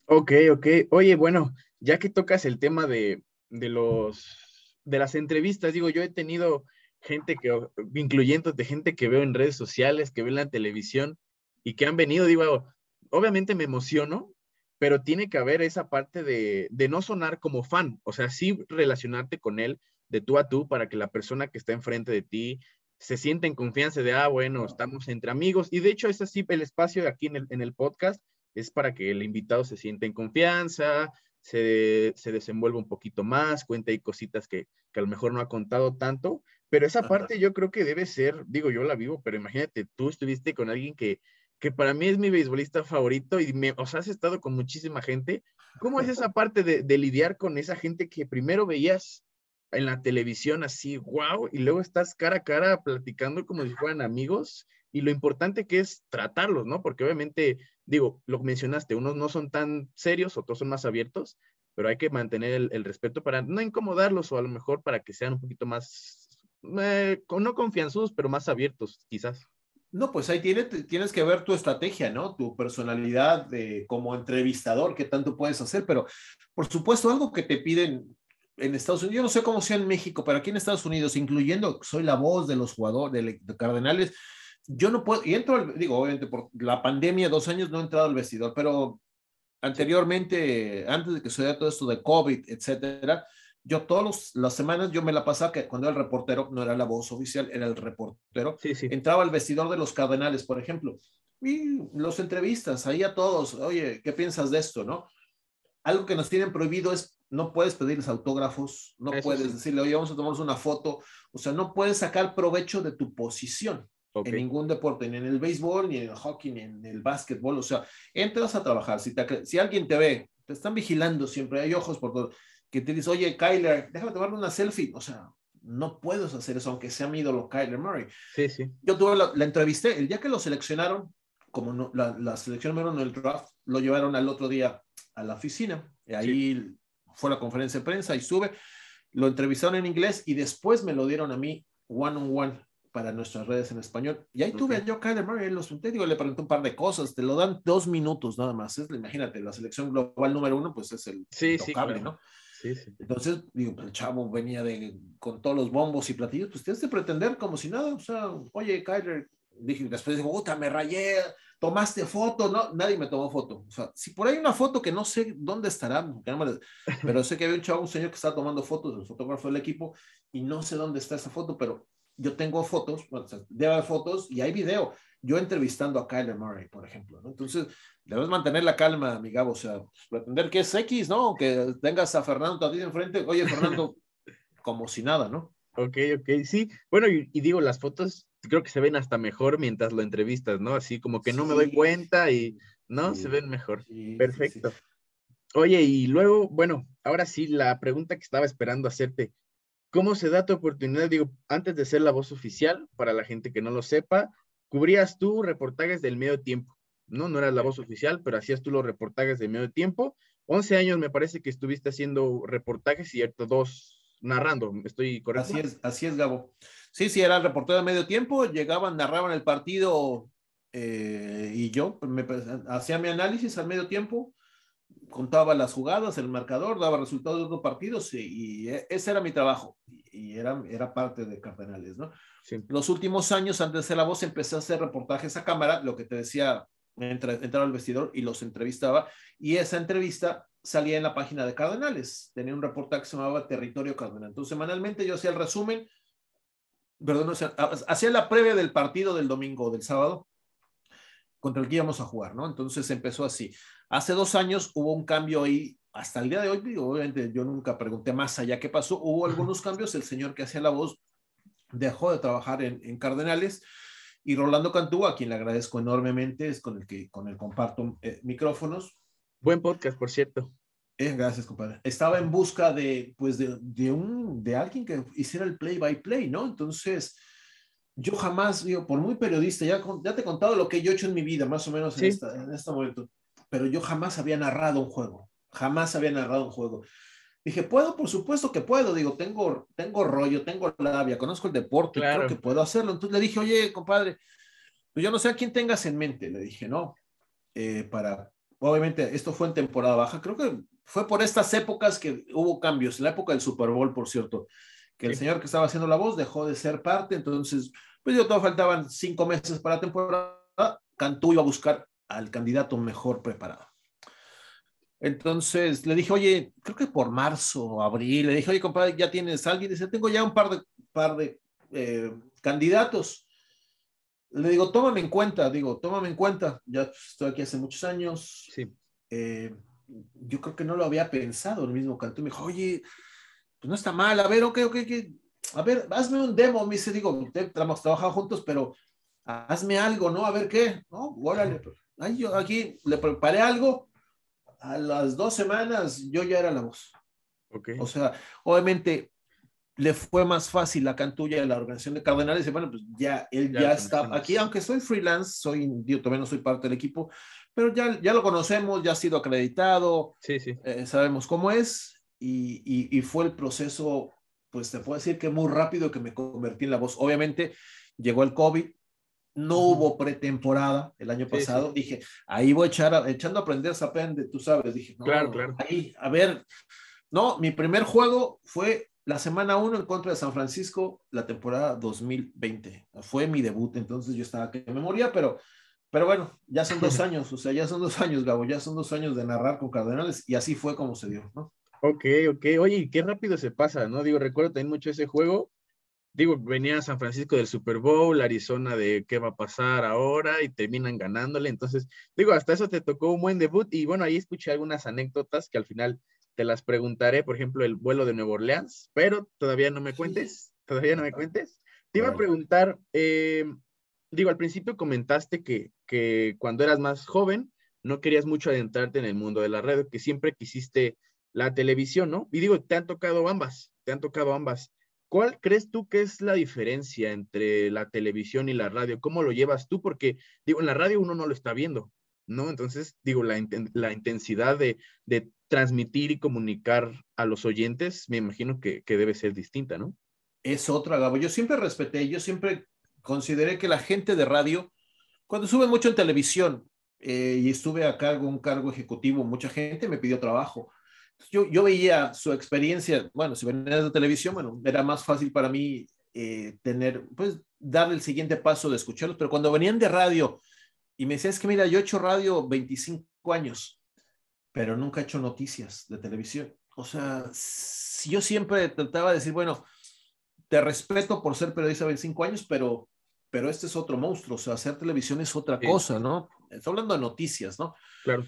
Ok, ok. Oye, bueno, ya que tocas el tema de, de los, de las entrevistas, digo, yo he tenido gente que, incluyéndote, gente que veo en redes sociales, que veo en la televisión y que han venido, digo, obviamente me emociono, pero tiene que haber esa parte de, de, no sonar como fan, o sea, sí relacionarte con él de tú a tú para que la persona que está enfrente de ti se sienta en confianza de, ah, bueno, estamos entre amigos. Y de hecho es así, el espacio aquí en el, en el podcast es para que el invitado se sienta en confianza, se, se desenvuelva un poquito más, cuente ahí cositas que, que, a lo mejor no ha contado tanto, pero esa parte yo creo que debe ser, digo, yo la vivo, pero imagínate, tú estuviste con alguien que, que para mí es mi beisbolista favorito y me, o sea, has estado con muchísima gente. ¿Cómo es esa parte de, de lidiar con esa gente que primero veías en la televisión así, wow, y luego estás cara a cara platicando como si fueran amigos y lo importante que es tratarlos, ¿no? Porque obviamente, digo, lo mencionaste, unos no son tan serios, otros son más abiertos, pero hay que mantener el, respeto para no incomodarlos o a lo mejor para que sean un poquito más, eh, no confianzudos, pero más abiertos, quizás. No, pues ahí tiene, tienes que ver tu estrategia, ¿no? Tu personalidad de, como entrevistador, qué tanto puedes hacer, pero por supuesto algo que te piden en Estados Unidos, yo no sé cómo sea en México, pero aquí en Estados Unidos, incluyendo, soy la voz de los jugadores, de, Cardenales, yo no puedo, y entro, digo, obviamente por la pandemia, dos años no he entrado al vestidor, pero anteriormente, antes de que sucediera todo esto de COVID, etcétera, yo todas las semanas yo me la pasaba que cuando era el reportero, no era la voz oficial, era el reportero, entraba al vestidor de los Cardenales, por ejemplo, y los entrevistas ahí a todos, oye, ¿qué piensas de esto, no? Algo que nos tienen prohibido es no puedes pedirles autógrafos, no puedes decirle, oye, vamos a tomarnos una foto, o sea, no puedes sacar provecho de tu posición en ningún deporte, ni en el béisbol, ni en el hockey, ni en el básquetbol, o sea, entras a trabajar, si, si alguien te ve, te están vigilando siempre, hay ojos por todo, que te dice, oye, Kyler, déjame tomarme una selfie, o sea, no puedes hacer eso, aunque sea mi ídolo Kyler Murray. Sí, sí. Yo tuve la, entrevisté, el día que lo seleccionaron, como la, la, selección número en el draft, lo llevaron al otro día a la oficina, y ahí fue la conferencia de prensa y sube, lo entrevistaron en inglés y después me lo dieron a mí one on one para nuestras redes en español. Y ahí tuve a Joe Kyler Murray, lo senté, digo, le pregunté un par de cosas, te lo dan dos minutos nada más. Es, imagínate, la selección global número uno, pues es el sí, sí, ¿no? Sí, sí. Entonces, digo, el chavo venía de, con todos los bombos y platillos, pues tienes que pretender como si nada, o sea, oye, Kyler, dije, después digo, puta, me rayé, tomaste foto, no, nadie me tomó foto. O sea, si por ahí hay una foto que no sé dónde estará, pero sé que había un chavo, un señor que estaba tomando fotos, el fotógrafo del equipo, y no sé dónde está esa foto, pero yo tengo fotos, bueno, debe haber fotos y hay video. Yo entrevistando a Kyler Murray, por ejemplo, ¿no? Entonces, debes mantener la calma, mi Gabo, o sea, pues, pretender que es X, ¿no? Que tengas a Fernando Tatís enfrente, oye, Fernando, como si nada, ¿no? Ok, ok, sí. Bueno, y digo, las fotos creo que se ven hasta mejor mientras lo entrevistas, ¿no? Así como que no me doy cuenta y, ¿no? Se ven mejor. Perfecto. Oye, y luego, bueno, ahora sí, la pregunta que estaba esperando hacerte, ¿cómo se da tu oportunidad? Digo, antes de ser la voz oficial, para la gente que no lo sepa, cubrías tú reportajes del medio tiempo, ¿no? No eras la voz oficial, pero hacías tú los reportajes del medio tiempo. 11 años me parece que estuviste haciendo reportajes y dos narrando, estoy correcto. Así es, así es, Gabo. Sí, sí, era el reportero de medio tiempo, llegaban, narraban el partido eh, y yo me, hacía mi análisis al medio tiempo, contaba las jugadas, el marcador, daba resultados de los partidos y, e, ese era mi trabajo y era, era parte de Cardenales, ¿no? Los últimos años, antes de ser la voz, empecé a hacer reportajes a cámara, lo que te decía, entraba al vestidor y los entrevistaba y esa entrevista salía en la página de Cardenales. Tenía un reportaje que se llamaba Territorio Cardenal. Entonces, semanalmente yo hacía el resumen, perdón, hacía la previa del partido del domingo o del sábado contra el que íbamos a jugar, ¿no? Entonces empezó así. Hace dos años hubo un cambio ahí, hasta el día de hoy, obviamente yo nunca pregunté más allá qué pasó, hubo algunos cambios, el señor que hacía la voz dejó de trabajar en, Cardenales y Rolando Cantú, a quien le agradezco enormemente, es con el que con el comparto eh, micrófonos. Buen podcast, por cierto. Eh, gracias, compadre. Estaba en busca de, pues, de, de, un, de alguien que hiciera el play by play, ¿no? Entonces, yo jamás, digo, por muy periodista, ya, ya te he contado lo que yo he hecho en mi vida, más o menos en, esta, en este momento, pero yo jamás había narrado un juego, jamás había narrado un juego. Dije, puedo, por supuesto que puedo. Digo, tengo, tengo rollo, tengo labia, conozco el deporte, creo que puedo hacerlo. Entonces le dije, oye, compadre, pues yo no sé a quién tengas en mente. Le dije, no, eh, para, obviamente, esto fue en temporada baja. Creo que fue por estas épocas que hubo cambios. La época del Super Bowl, por cierto, que el señor que estaba haciendo la voz dejó de ser parte. Entonces, pues yo todo faltaban cinco meses para la temporada. Cantú iba a buscar al candidato mejor preparado. Entonces le dije, oye, creo que por marzo o abril, le dije, oye, compadre, ¿ya tienes alguien? Dice, tengo ya un par de, par de eh, candidatos. Le digo, tómame en cuenta, digo, tómame en cuenta. Ya estoy aquí hace muchos años. Sí. Eh, yo creo que no lo había pensado el mismo Cantú. Me dijo, oye, pues no está mal, a ver, ok, ok, ok. A ver, hazme un demo. Me dice, digo, hemos trabajado juntos, pero hazme algo, ¿no? A ver qué, ¿no? Órale. Ay, yo aquí le preparé algo a las dos semanas yo ya era la voz. Okay. O sea, obviamente le fue más fácil la cantulla de la organización de Cardenales y bueno, pues ya él ya, está aquí, aunque soy freelance, soy, yo todavía no soy parte del equipo, pero ya, ya lo conocemos, ya ha sido acreditado, sí, sí. Eh, sabemos cómo es y, y, y, fue el proceso, pues te puedo decir que muy rápido que me convertí en la voz. Obviamente llegó el COVID, no hubo pretemporada el año pasado. Dije, ahí voy a echar, echando a aprender, se aprende, tú sabes. Dije, no, claro, claro. Ahí, a ver, no, mi primer juego fue la semana 1 en contra de San Francisco, la temporada 2020. Fue mi debut, entonces yo estaba que me moría, pero, pero bueno, ya son dos años, o sea, ya son dos años, Gabo, ya son dos años de narrar con Cardenales y así fue como se dio, ¿no? Ok, ok. Oye, qué rápido se pasa, ¿no? Digo, recuerdo también mucho ese juego digo, venía San Francisco del Super Bowl, Arizona de qué va a pasar ahora y terminan ganándole. Entonces, digo, hasta eso te tocó un buen debut y bueno, ahí escuché algunas anécdotas que al final te las preguntaré, por ejemplo, el vuelo de Nueva Orleans, pero todavía no me cuentes, todavía no me cuentes. Te iba a preguntar, eh, digo, al principio comentaste que, que cuando eras más joven no querías mucho adentrarte en el mundo de la radio, que siempre quisiste la televisión, ¿no? Y digo, te han tocado ambas, te han tocado ambas. ¿Cuál crees tú que es la diferencia entre la televisión y la radio? ¿Cómo lo llevas tú? Porque, digo, en la radio uno no lo está viendo, ¿no? Entonces, digo, la, intensidad de, transmitir y comunicar a los oyentes, me imagino que, que, debe ser distinta, ¿no? Es otra, Gabo. Yo siempre respeté, yo siempre consideré que la gente de radio, cuando sube mucho en televisión eh, y estuve a cargo, un cargo ejecutivo, mucha gente me pidió trabajo yo, yo veía su experiencia, bueno, si venía de televisión, bueno, era más fácil para mí eh, tener, pues, darle el siguiente paso de escucharlos, pero cuando venían de radio y me decía, es que mira, yo he hecho radio 25 años, pero nunca he hecho noticias de televisión. O sea, si yo siempre trataba de decir, bueno, te respeto por ser periodista 25 años, pero, pero este es otro monstruo, o sea, hacer televisión es otra sí. cosa, ¿no? Estoy hablando de noticias, ¿no? Claro.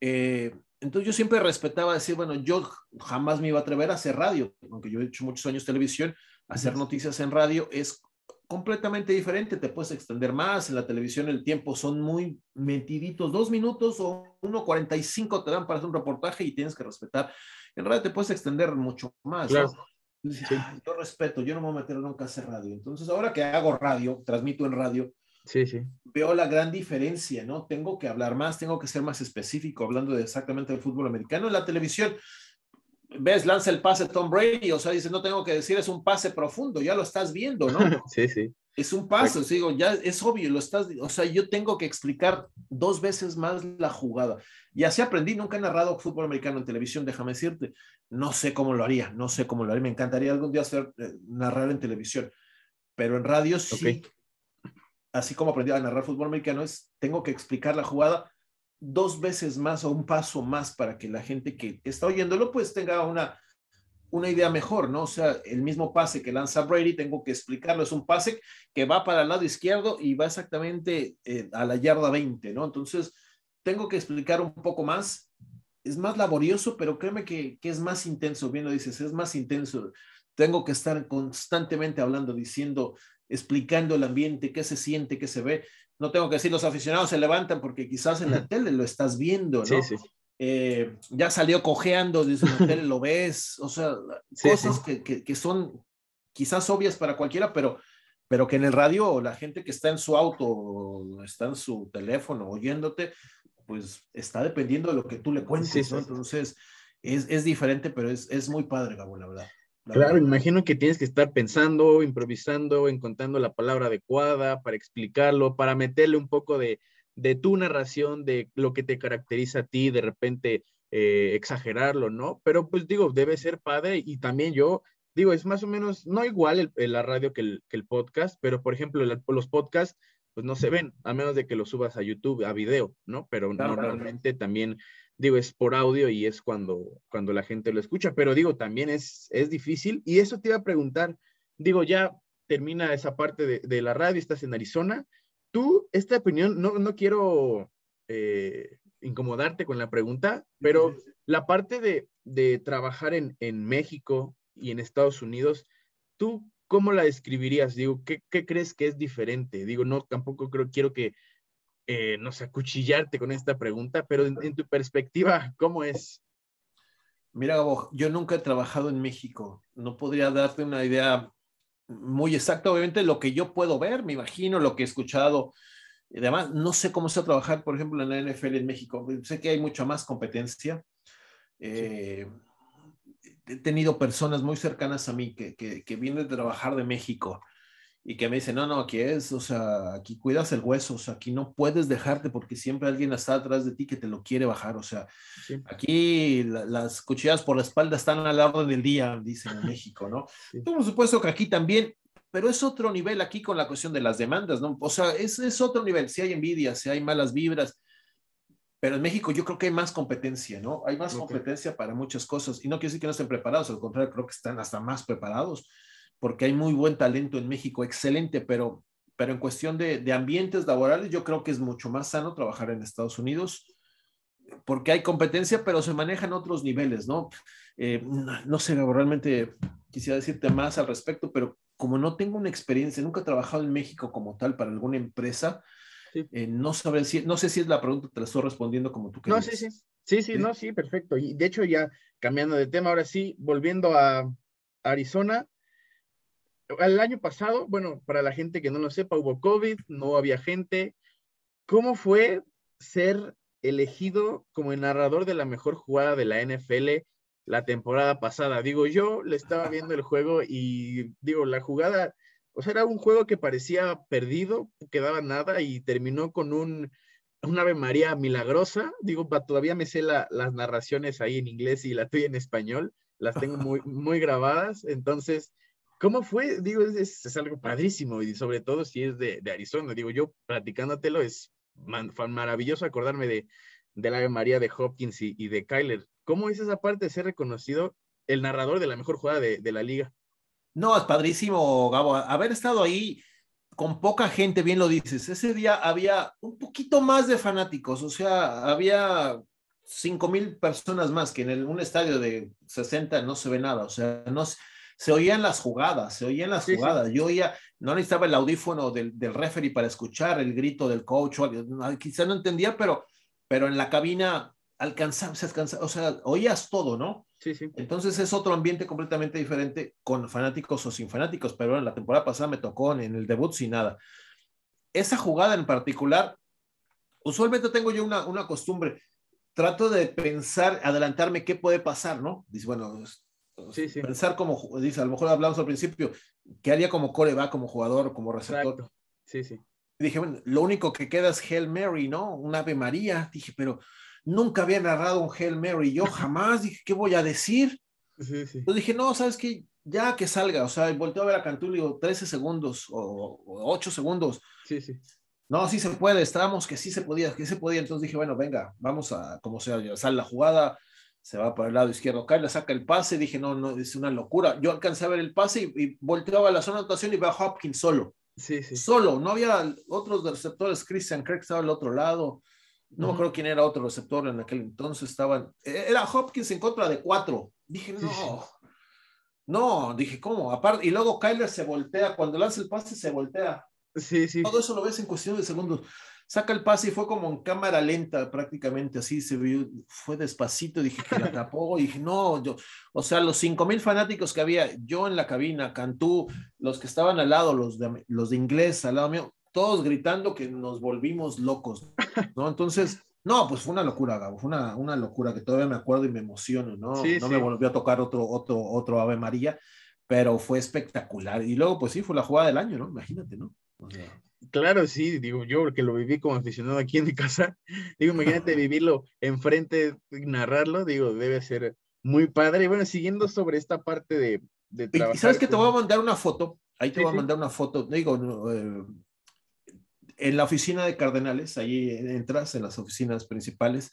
Eh, entonces yo siempre respetaba decir, bueno, yo jamás me iba a atrever a hacer radio, aunque yo he hecho muchos años televisión, hacer noticias en radio es completamente diferente, te puedes extender más, en la televisión el tiempo son muy metiditos, dos minutos o 1.45 te dan para hacer un reportaje y tienes que respetar. En radio te puedes extender mucho más. Claro. ¿no? Sí. Yo respeto, yo no me voy a meter nunca a hacer radio. Entonces ahora que hago radio, transmito en radio, Sí, sí. Veo la gran diferencia, ¿no? Tengo que hablar más, tengo que ser más específico, hablando de exactamente del fútbol americano. En la televisión, ves, lanza el pase Tom Brady, o sea, dice, no tengo que decir, es un pase profundo, ya lo estás viendo, ¿no? sí, sí. Es un pase, digo, ya es obvio, lo estás, o sea, yo tengo que explicar dos veces más la jugada. Y así aprendí, nunca he narrado fútbol americano en televisión, déjame decirte. No sé cómo lo haría, no sé cómo lo haría. Me encantaría algún día hacer, eh, narrar en televisión, pero en radio sí. Okay así como aprendí a narrar fútbol americano, es tengo que explicar la jugada dos veces más o un paso más para que la gente que, está oyéndolo pues tenga una, una idea mejor, ¿no? O sea, el mismo pase que lanza Brady, tengo que explicarlo, es un pase que va para el lado izquierdo y va exactamente eh, a la yarda 20, ¿no? Entonces, tengo que explicar un poco más. Es más laborioso, pero créeme que, que es más intenso, bien lo dices, es más intenso. Tengo que estar constantemente hablando, diciendo, explicando el ambiente, qué se siente, qué se ve. No tengo que decir, los aficionados se levantan porque quizás en la tele lo estás viendo, ¿no? Sí, sí. Eh, ya salió cojeando, desde la tele lo ves, o sea, sí, cosas que, que, son quizás obvias para cualquiera, pero, pero que en el radio la gente que está en su auto, está en su teléfono oyéndote, pues está dependiendo de lo que tú le cuentes, ¿no? Entonces, es, es, diferente, pero es, es muy padre, Gabo, la verdad. Claro, imagino que tienes que estar pensando, improvisando, encontrando la palabra adecuada para explicarlo, para meterle un poco de, de tu narración, de lo que te caracteriza a ti, de repente eh, exagerarlo, ¿no? Pero pues digo, debe ser padre y también yo digo, es más o menos, no igual el, la radio que el, que el, podcast, pero por ejemplo, los podcasts pues no se ven, a menos de que lo subas a YouTube, a video, ¿no? Pero normalmente también, digo, es por audio y es cuando, cuando la gente lo escucha, pero digo, también es, es difícil. Y eso te iba a preguntar, digo, ya termina esa parte de, de la radio, estás en Arizona. Tú, esta opinión, no, no quiero eh, incomodarte con la pregunta, pero la parte de, de trabajar en, en México y en Estados Unidos, ¿tú ¿cómo la describirías? Digo, ¿qué, crees que es diferente? Digo, no, tampoco creo, quiero que, eh, no sé, acuchillarte con esta pregunta, pero en, tu perspectiva, ¿cómo es? Mira, Gabo, yo nunca he trabajado en México. No podría darte una idea muy exacta, obviamente, lo que yo puedo ver, me imagino, lo que he escuchado. Además, no sé cómo a trabajar, por ejemplo, en la NFL en México. Sé que hay mucha más competencia. Eh, he tenido personas muy cercanas a mí que, que, vienen de trabajar de México y que me dicen, no, no, aquí es, o sea, aquí cuidas el hueso, o sea, aquí no puedes dejarte porque siempre alguien está atrás de ti que te lo quiere bajar, o sea, aquí las cuchillas por la espalda están a la orden del día, dicen en México, ¿no? Por supuesto que aquí también, pero es otro nivel aquí con la cuestión de las demandas, ¿no? O sea, es, es otro nivel, si hay envidia, si hay malas vibras, pero en México yo creo que hay más competencia, ¿no? Hay más competencia para muchas cosas. Y no quiere decir que no estén preparados, al contrario, creo que están hasta más preparados, porque hay muy buen talento en México, excelente, pero, pero en cuestión de, de ambientes laborales, yo creo que es mucho más sano trabajar en Estados Unidos, porque hay competencia, pero se manejan otros niveles, ¿no? Eh, no, sé, realmente quisiera decirte más al respecto, pero como no tengo una experiencia, nunca he trabajado en México como tal para alguna empresa, eh, no, sabré si, no sé si es la pregunta, te la estoy respondiendo como tú quieres. No, sí, sí. Sí, sí, no, sí, perfecto. Y de hecho, ya cambiando de tema, ahora sí, volviendo a Arizona, el año pasado, bueno, para la gente que no lo sepa, hubo COVID, no había gente. ¿Cómo fue ser elegido como el narrador de la mejor jugada de la NFL la temporada pasada? Digo, yo le estaba viendo el juego y digo, la jugada o sea, era un juego que parecía perdido, quedaba nada y terminó con un, Ave María milagrosa. Digo, todavía me sé las narraciones ahí en inglés y la tuya en español. Las tengo muy grabadas. Entonces, ¿cómo fue? Digo, es, algo padrísimo y sobre todo si es de, Arizona. Digo, yo platicándotelo es maravilloso acordarme de, la Ave María de Hopkins y, de Kyler. ¿Cómo es esa parte de ser reconocido el narrador de la mejor jugada de la liga? No, es padrísimo, Gabo. Haber estado ahí con poca gente, bien lo dices. Ese día había un poquito más de fanáticos, o sea, había cinco mil personas más que en un estadio de 60 no se ve nada, o sea, no se oían las jugadas, se oían las jugadas. Yo oía, no necesitaba el audífono del, del referee para escuchar el grito del coach, o, quizá no entendía, pero, pero en la cabina alcanzaba, se alcanzaba, o sea, oías todo, ¿no? Sí, sí. Entonces es otro ambiente completamente diferente con fanáticos o sin fanáticos, pero en la temporada pasada me tocó en el debut sin nada. Esa jugada en particular, usualmente tengo yo una, una costumbre, trato de pensar, adelantarme qué puede pasar, ¿no? Dice, bueno, sí, sí. pensar como, dice, a lo mejor hablamos al principio, ¿qué haría como core va, como jugador, como receptor? Sí, sí. dije, bueno, lo único que queda es Hail Mary, ¿no? Un Ave María. Dije, pero nunca había narrado un Hail Mary, yo jamás dije, ¿qué voy a decir? Sí, sí. Yo dije, no, ¿sabes qué? Ya que salga, o sea, volteo a ver a Cantú y digo, 13 segundos o, 8 segundos. Sí, sí. No, sí se puede, estábamos que sí se podía, que se podía, entonces dije, bueno, venga, vamos a, como sea, sale la jugada, se va para el lado izquierdo, le saca el pase, dije, no, no, es una locura. Yo alcancé a ver el pase y, volteaba a la zona de anotación y veo a Hopkins solo. Sí, sí. Solo, no había otros receptores, Christian Kirk estaba al otro lado, no me acuerdo quién era otro receptor en aquel entonces. Estaban, e-, era Hopkins en contra de cuatro. Dije, no, no, dije, ¿cómo? Aparte, y luego Kyler se voltea, cuando lanza el pase se voltea. Sí, sí. Todo eso lo ves en cuestión de segundos. Saca el pase y fue como en cámara lenta, prácticamente así se vio, fue despacito, dije que la tapó, y dije, no, yo, o sea, los cinco mil fanáticos que había, yo en la cabina, Cantú, los que estaban al lado, los de, los de inglés al lado mío, todos gritando que nos volvimos locos, ¿no? Entonces, No, pues fue una locura, Gabo, fue una, una locura que todavía me acuerdo y me emociono, ¿no? no me volvió a tocar otro, otro, otro Ave María, pero fue espectacular. Y luego, pues sí, fue la jugada del año, ¿no? Imagínate, ¿no? Claro, sí, digo, yo porque lo viví como aficionado aquí en mi casa, digo, imagínate vivirlo enfrente y narrarlo, digo, debe ser muy padre. Y bueno, siguiendo sobre esta parte de, de trabajar. Y sabes que te voy a mandar una foto, ahí te voy a mandar una foto, digo, eh, en la oficina de Cardenales, ahí entras en las oficinas principales,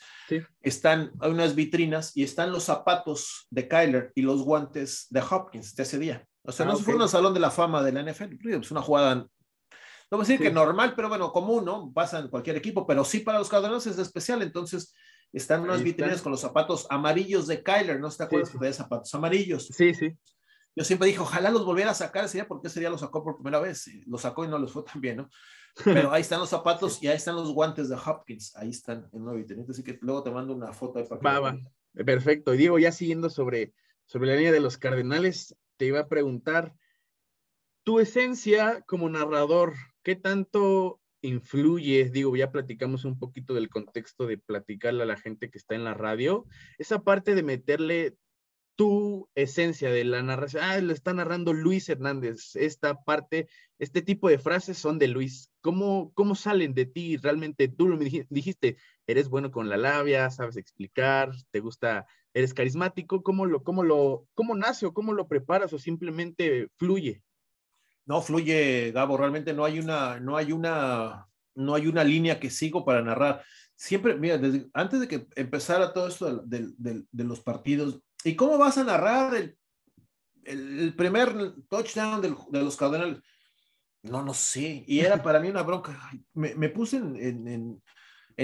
están, hay unas vitrinas y están los zapatos de Kyler y los guantes de Hopkins de ese día. O sea, ah, no se fueron al Salón de la Fama de la NFL, es una jugada, no voy a decir que normal, pero bueno, común, ¿no? Pasa en cualquier equipo, pero sí para los Cardenales es especial, entonces están unas vitrinas con los zapatos amarillos de Kyler, ¿no te acuerdas que zapatos amarillos? Sí, sí. Yo siempre dije, ojalá los volviera a sacar ese día, porque ese día los sacó por primera vez. Los sacó y no les fue tan bien, ¿no? Pero ahí están los zapatos y ahí están los guantes de Hopkins. Ahí están en una vitrina. Así que luego te mando una foto. Para va, Perfecto. Y Diego, ya siguiendo sobre, sobre la línea de los Cardenales, te iba a preguntar, tu esencia como narrador, ¿qué tanto influye? Digo, ya platicamos un poquito del contexto de platicarle a la gente que está en la radio. Esa parte de meterle tu esencia de la narración. Ah, lo está narrando Luis Hernández. Esta parte, este tipo de frases son de Luis. ¿Cómo, cómo salen de ti? Realmente tú me dijiste, eres bueno con la labia, sabes explicar, te gusta, eres carismático. ¿Cómo lo, cómo lo, cómo nace o cómo lo preparas o simplemente fluye? No, fluye, Gabo. Realmente no hay una, no hay una, no hay una línea que sigo para narrar. Siempre, mira, desde, antes de que empezara todo esto de, los partidos, ¿Y cómo vas a narrar el, primer touchdown de los Cardenales? No, no sé. Y era para mí una bronca. Me, puse en,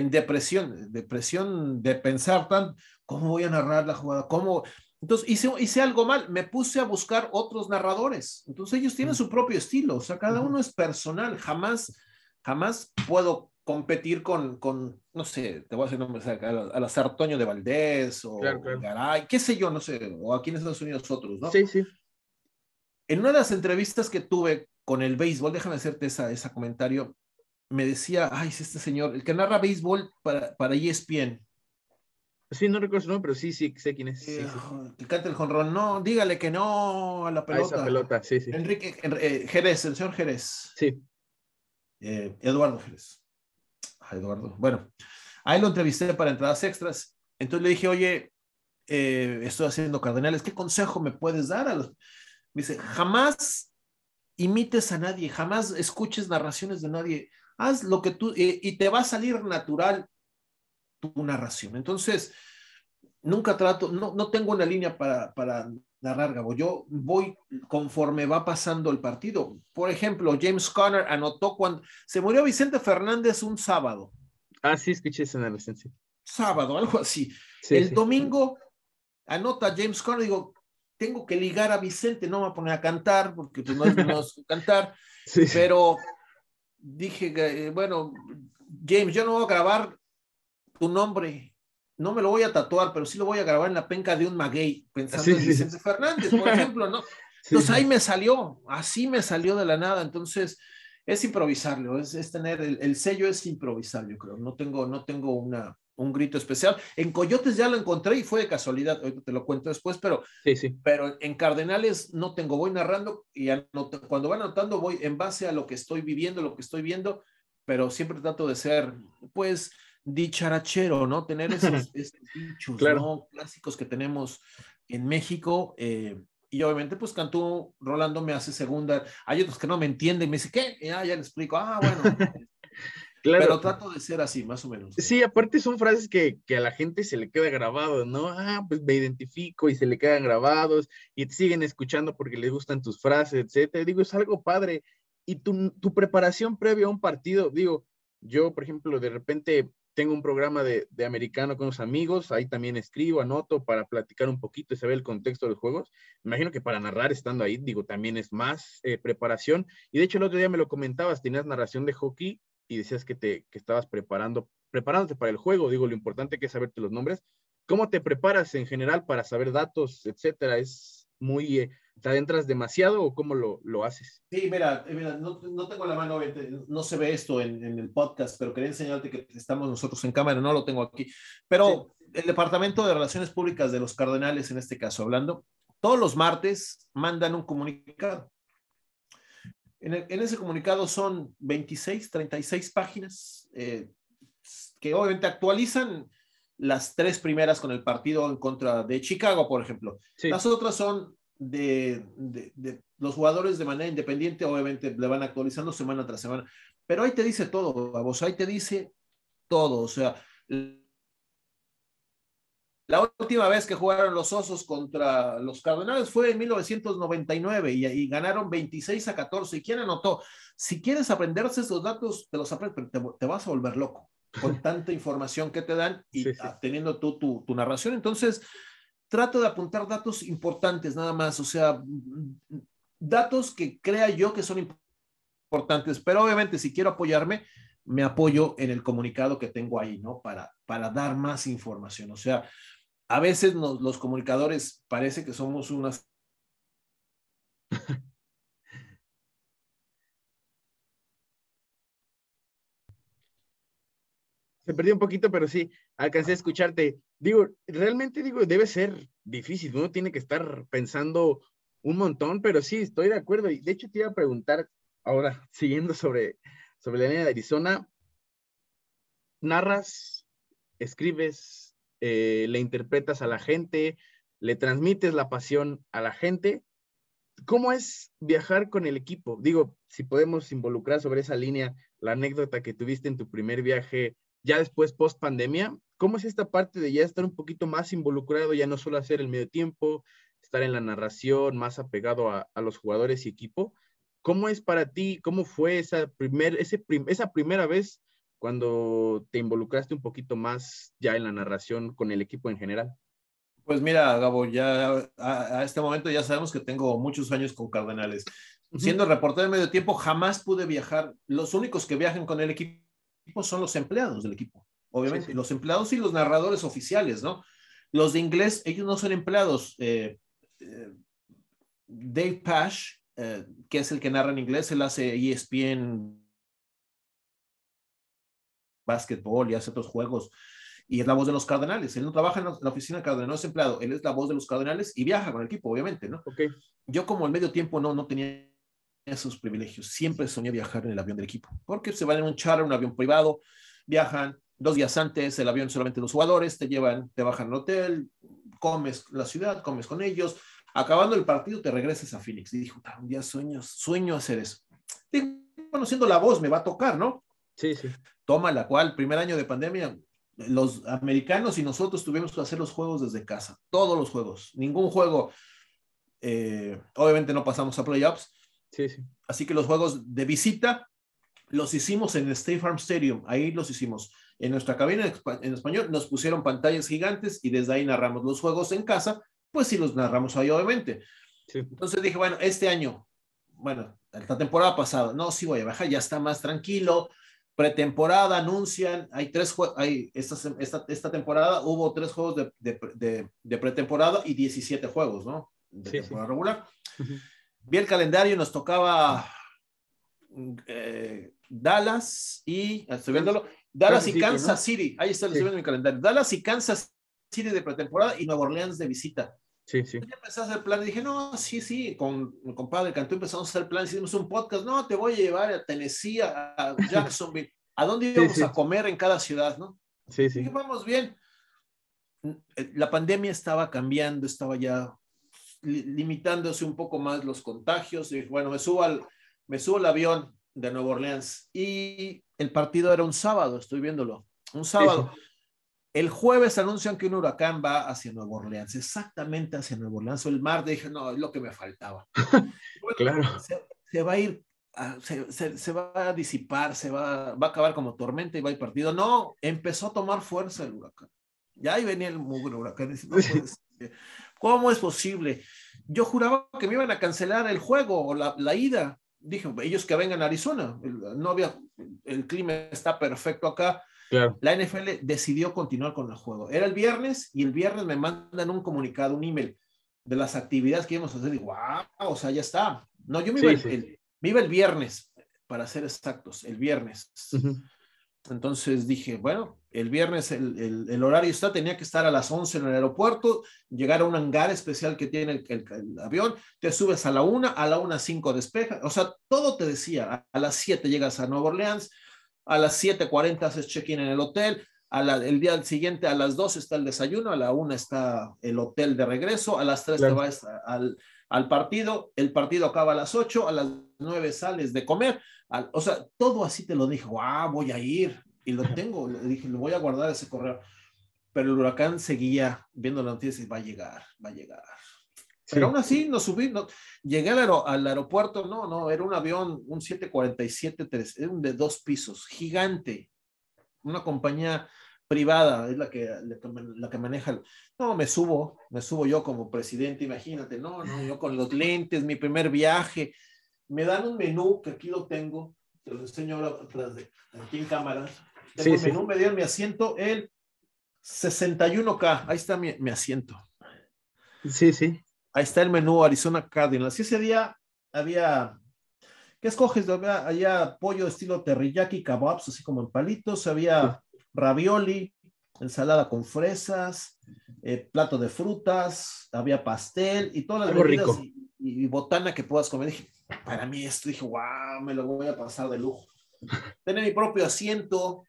depresión, depresión de pensar tan, ¿cómo voy a narrar la jugada? ¿Cómo? Entonces hice, hice algo mal, me puse a buscar otros narradores. Entonces ellos tienen su propio estilo, o sea, cada uno es personal. Jamás, jamás puedo competir con, con, no sé, te voy a hacer nombres, a, la Sartoño de Valdés o Garay, qué sé yo, no sé, o aquí en Estados Unidos otros, ¿no? Sí, sí. En una de las entrevistas que tuve con el béisbol, déjame hacerte esa, ese comentario, me decía, ay, es este señor, el que narra béisbol para, para ESPN. Sí, no recuerdo su nombre, pero sí, sí, sé quién es. Que canta el jonrón, no, dígale que no a la pelota. A esa pelota, sí, sí. Enrique eh, Jerez, el señor Jerez. Sí. Eh, Eduardo Jerez. Eduardo. Bueno, ahí lo entrevisté para entradas extras. Entonces le dije, oye, eh, estoy haciendo cardenales, ¿qué consejo me puedes dar? A los... Me dice, jamás imites a nadie, jamás escuches narraciones de nadie. Haz lo que tú, y te va a salir natural tu narración. Entonces, nunca trato, no, no tengo una línea para, para narrar, Gabo. Yo voy conforme va pasando el partido. Por ejemplo, James Conner anotó cuando se murió Vicente Fernández un sábado. Ah, sí, escuché esa narración, Sábado, algo así. el domingo anota James Conner, digo, tengo que ligar a Vicente, no me voy a poner a cantar, porque pues, no es cantar, pero dije, eh, bueno, James, yo no voy a grabar tu nombre no me lo voy a tatuar, pero sí lo voy a grabar en la penca de un maguey, pensando en Vicente Fernández, por ejemplo, ¿no? Entonces ahí me salió, así me salió de la nada, entonces es improvisarlo, es, tener, el, sello es improvisar, yo creo, no tengo, no tengo una, un grito especial. En Coyotes ya lo encontré y fue de casualidad, ahorita te lo cuento después, pero, sí, sí. pero en Cardenales no tengo, voy narrando y cuando va anotando voy en base a lo que estoy viviendo, lo que estoy viendo, pero siempre trato de ser, pues, dicharachero, ¿no? Tener esos, dichos, ¿no? Clásicos que tenemos en México. Eh, y obviamente, pues Cantú, Rolando me hace segunda. Hay otros que no me entienden, me dice, ¿qué? ya le explico. Ah, bueno. claro. Pero trato de ser así, más o menos. Sí, aparte son frases que, que, a la gente se le queda grabado, ¿no? Ah, pues me identifico y se le quedan grabados y te siguen escuchando porque les gustan tus frases, etcétera. Digo, es algo padre. Y tu, tu preparación previa a un partido, digo, yo, por ejemplo, de repente tengo un programa de, americano con los amigos, ahí también escribo, anoto para platicar un poquito y saber el contexto de los juegos. Imagino que para narrar estando ahí, digo, también es más eh, preparación. Y de hecho el otro día me lo comentabas, tenías narración de hockey y decías que te que estabas preparando, preparándote para el juego. Digo, lo importante que es saberte los nombres. ¿Cómo te preparas en general para saber datos, etcétera? Es muy, eh, ¿Te adentras demasiado o cómo lo, lo haces? Sí, mira, eh, mira no, no, tengo la mano, no se ve esto en, en, el podcast, pero quería enseñarte que estamos nosotros en cámara, no lo tengo aquí. Pero sí. el Departamento de Relaciones Públicas de los Cardenales, en este caso hablando, todos los martes mandan un comunicado. En, el, en ese comunicado son 26, 36 páginas eh, que obviamente actualizan las tres primeras con el partido en contra de Chicago, por ejemplo. Sí. Las otras son de, de, de, los jugadores de manera independiente, obviamente le van actualizando semana tras semana, pero ahí te dice todo, vos, ahí te dice todo, o sea, la última vez que jugaron los Osos contra los Cardenales fue en 1999 y, y, ganaron 26 a 14. ¿Y quién anotó? Si quieres aprenderse esos datos, te los aprendes, pero te, te vas a volver loco con tanta información que te dan y sí, sí. teniendo tú tu, tu narración. Entonces, trato de apuntar datos importantes nada más, o sea, datos que crea yo que son importantes, pero obviamente si quiero apoyarme, me apoyo en el comunicado que tengo ahí, ¿no? Para, para dar más información. O sea, a veces los comunicadores parece que somos unas... Se perdió un poquito, pero sí, alcancé a escucharte. Digo, realmente digo, debe ser difícil, uno tiene que estar pensando un montón, pero sí, estoy de acuerdo. Y de hecho te iba a preguntar ahora, siguiendo sobre, sobre la línea de Arizona, narras, escribes, eh, le interpretas a la gente, le transmites la pasión a la gente. ¿Cómo es viajar con el equipo? Digo, si podemos involucrar sobre esa línea la anécdota que tuviste en tu primer viaje ya después post pandemia, ¿cómo es esta parte de ya estar un poquito más involucrado, ya no solo hacer el medio tiempo, estar en la narración, más apegado a, a los jugadores y equipo? ¿Cómo es para ti? ¿Cómo fue esa, primer, ese prim, esa primera vez cuando te involucraste un poquito más ya en la narración con el equipo en general? Pues mira, Gabo, ya a, a este momento ya sabemos que tengo muchos años con Cardenales. Uh -huh. Siendo reportero de medio tiempo, jamás pude viajar. Los únicos que viajan con el equipo son los empleados del equipo, obviamente, sí, sí. los empleados y los narradores oficiales, ¿no? Los de inglés, ellos no son empleados. Eh, eh, Dave Pash, eh, que es el que narra en inglés, él hace ESPN básquetbol y hace otros juegos y es la voz de los Cardenales. Él no trabaja en la oficina de Cardenales, no es empleado, él es la voz de los Cardenales y viaja con el equipo, obviamente, ¿no? Okay. Yo como al medio tiempo no, no tenía esos privilegios. Siempre soñé viajar en el avión del equipo, porque se van en un charter, un avión privado, viajan dos días antes, el avión solamente los jugadores, te llevan, te bajan al hotel, comes la ciudad, comes con ellos, acabando el partido te regresas a Phoenix. Y dijo, un día sueño, sueño hacer eso. Digo, bueno, siendo la voz me va a tocar, ¿no? Sí, sí. Toma la cual, primer año de pandemia, los americanos y nosotros tuvimos que hacer los juegos desde casa, todos los juegos, ningún juego, eh, obviamente no pasamos a playoffs, Sí, sí. Así que los juegos de visita los hicimos en el State Farm Stadium, ahí los hicimos. En nuestra cabina en español nos pusieron pantallas gigantes y desde ahí narramos los juegos en casa, pues sí los narramos ahí obviamente. Sí. Entonces dije, bueno, este año, bueno, la temporada pasada, no, sí voy a bajar, ya está más tranquilo. Pretemporada anuncian, hay tres juegos, hay esta, esta, esta, temporada hubo tres juegos de, de, de, de pretemporada y 17 juegos, ¿no? De sí, temporada sí. regular. Uh -huh vi el calendario, nos tocaba eh, Dallas y, estoy viéndolo, Dallas y Kansas City, ahí está, lo estoy viendo en mi calendario, Dallas y Kansas City de pretemporada y Nueva Orleans de visita. Sí, sí. Yo empecé a hacer plan y dije, no, sí, sí, con mi compadre Cantú empezamos a hacer plan, hicimos un podcast, no, te voy a llevar a Tennessee, a Jacksonville, ¿a dónde íbamos sí, sí. a comer en cada ciudad, no? Sí, sí. Y dije, vamos bien. La pandemia estaba cambiando, estaba ya limitándose un poco más los contagios. Y bueno, me subo al, me subo al avión de Nueva Orleans y el partido era un sábado, estoy viéndolo, un sábado. Sí. El jueves anuncian que un huracán va hacia Nueva Orleans, exactamente hacia Nueva Orleans. El mar dije, no, es lo que me faltaba. bueno, claro. Se, se, va a ir, se, se, se, va a disipar, se va, va a acabar como tormenta y va a ir partido. No, empezó a tomar fuerza el huracán. Ya ahí venía el mugre huracán. Dice, no ¿Cómo es posible? Yo juraba que me iban a cancelar el juego o la, la ida. Dije, ellos que vengan a Arizona. No había, el clima está perfecto acá. Claro. La NFL decidió continuar con el juego. Era el viernes y el viernes me mandan un comunicado, un email. de las actividades que íbamos a hacer, y wow, o sea, ya está. No, yo me iba, el, me iba el viernes, para ser exactos, el viernes. Entonces dije, bueno, el viernes el, el, horario está, tenía que estar a las 11 en el aeropuerto, llegar a un hangar especial que tiene el, el avión, te subes a la 1, a la 1 5 despeja, o sea, todo te decía, a, las 7 llegas a Nueva Orleans, a las 7.40 haces check-in en el hotel, a la, el día siguiente a las 2 está el desayuno, a la 1 está el hotel de regreso, a las 3 te vas al, al, partido, el partido acaba a las 8, a las 9 sales de comer, o sea, todo así te lo dije, wow, voy a ir, y lo tengo, le dije, le voy a guardar ese correo. Pero el huracán seguía viendo la noticia y va a llegar, va a llegar. Pero aún así nos subí, no, llegué al, al, aeropuerto, no, no, era un avión, un 747, era un de dos pisos, gigante, una compañía privada, es la que, la que maneja. No, me subo, me subo yo como presidente, imagínate, no, no, yo con los lentes, mi primer viaje, me dan un menú, que aquí lo tengo, te lo enseño ahora atrás de, aquí en cámara, tengo sí, menú, me dieron mi asiento, el 61K, ahí está mi, mi asiento. Sí, sí. Ahí está el menú Arizona Cardinals. Y ese día había, ¿qué escoges? Había, pollo estilo teriyaki, kebabs, así como en palitos, había ravioli, ensalada con fresas, eh, plato de frutas, había pastel y todas las bebidas y, y, botana que puedas comer. Dije, para mí esto, dije, wow, me lo voy a pasar de lujo. Tener mi propio asiento,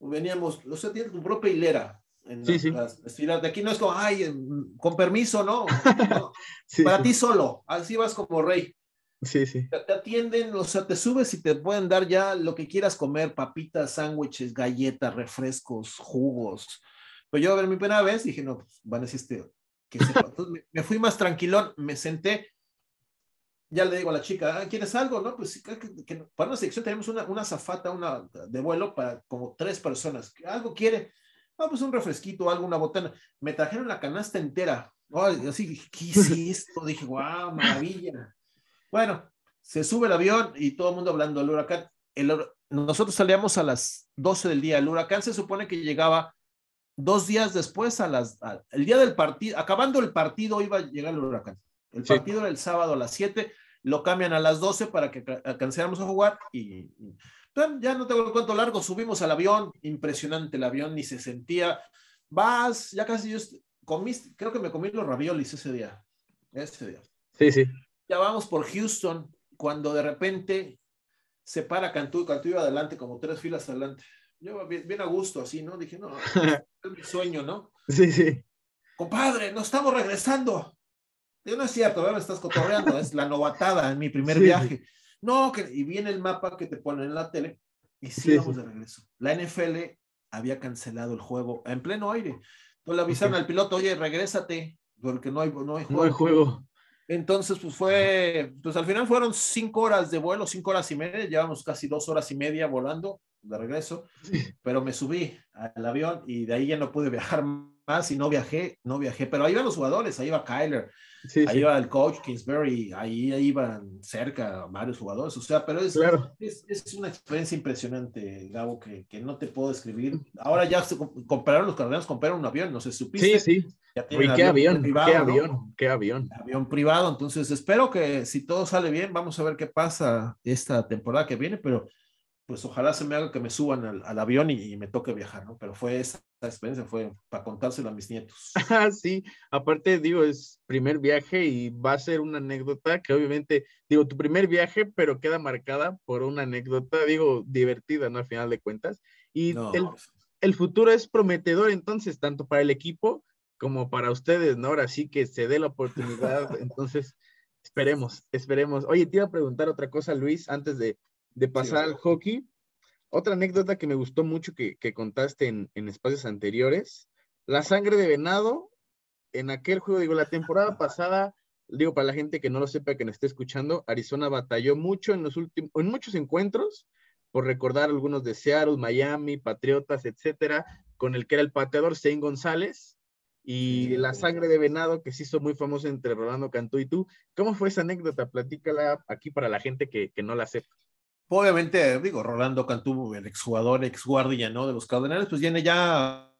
veníamos, o sea, tienes tu propia hilera. En sí, sí. de aquí no es como, ay, con permiso, ¿no? para ti solo, así vas como rey. Sí, sí. Te, atienden, o sea, te subes y te pueden dar ya lo que quieras comer, papitas, sándwiches, galletas, refrescos, jugos. Pero yo a ver mi primera vez dije, no, pues, van a decir este, que Entonces me, me, fui más tranquilón, me senté, ya le digo a la chica, ah, ¿quieres algo? No, pues que, que, para una sección tenemos una, una zafata una, de vuelo para como tres personas. ¿Algo quiere? Ah, pues un refresquito, algo, una botana. Me trajeron la canasta entera. Oh, así, ¿qué es esto? Dije, wow, maravilla. Bueno, se sube el avión y todo el mundo hablando del huracán. El, nosotros salíamos a las 12 del día. El huracán se supone que llegaba dos días después a las, el día del partido, acabando el partido iba a llegar el huracán. El partido sí. era el sábado a las 7 lo cambian a las 12 para que alcancemos a jugar y, ya no tengo el cuento largo, subimos al avión, impresionante el avión, ni se sentía, vas, ya casi yo comí, creo que me comí los raviolis ese día, ese día. Sí, sí. Ya vamos por Houston, cuando de repente se para Cantú, Cantú iba adelante, como tres filas adelante. Yo bien, bien a gusto, así, ¿no? Dije, no, es mi sueño, ¿no? Sí, sí. Compadre, nos estamos regresando. Digo, no es cierto, me estás cotorreando, es la novatada en mi primer sí. viaje. No, que, y viene el mapa que te ponen en la tele y sí, sí vamos de regreso. La NFL había cancelado el juego en pleno aire. Entonces le avisaron okay. al piloto, oye, regrésate, porque no hay, no hay juego. No hay juego. Entonces, pues fue, pues al final fueron cinco horas de vuelo, cinco horas y media, llevamos casi dos horas y media volando de regreso, sí. pero me subí al avión y de ahí ya no pude viajar más y no viajé, no viajé, pero ahí iban los jugadores, ahí iba Kyler, sí, ahí sí. iba el coach Kingsbury, ahí, ahí, iban cerca varios jugadores, o sea, pero es, claro. es, es, una experiencia impresionante, Gabo, que, que, no te puedo describir. Ahora ya se compraron los cardenales, compraron un avión, no sé, supiste. Sí, sí. Uy, qué avión, privado, qué avión, ¿no? qué avión. Avión privado, entonces espero que si todo sale bien, vamos a ver qué pasa esta temporada que viene, pero pues ojalá se me haga que me suban al, al avión y, y, me toque viajar, ¿no? Pero fue esa experiencia, fue para contárselo a mis nietos. sí, aparte digo, es primer viaje y va a ser una anécdota que obviamente, digo, tu primer viaje, pero queda marcada por una anécdota, digo, divertida, ¿no? Al final de cuentas. Y no. el, el futuro es prometedor entonces, tanto para el equipo como para ustedes, ¿no? Ahora sí que se dé la oportunidad, entonces esperemos, esperemos. Oye, te iba a preguntar otra cosa, Luis, antes de, de pasar sí, al hockey. Otra anécdota que me gustó mucho que, que contaste en, en, espacios anteriores, la sangre de venado en aquel juego, digo, la temporada pasada, digo, para la gente que no lo sepa, que nos esté escuchando, Arizona batalló mucho en los últimos, en muchos encuentros, por recordar algunos de Seattle, Miami, Patriotas, etcétera, con el que era el pateador Zane González, y la sangre de venado que se hizo muy famosa entre Rolando Cantú y tú. ¿Cómo fue esa anécdota? Platícala aquí para la gente que, que no la sepa obviamente, digo, Rolando Cantú, el exjugador, exguardia, ¿no? De los Cardenales, pues viene ya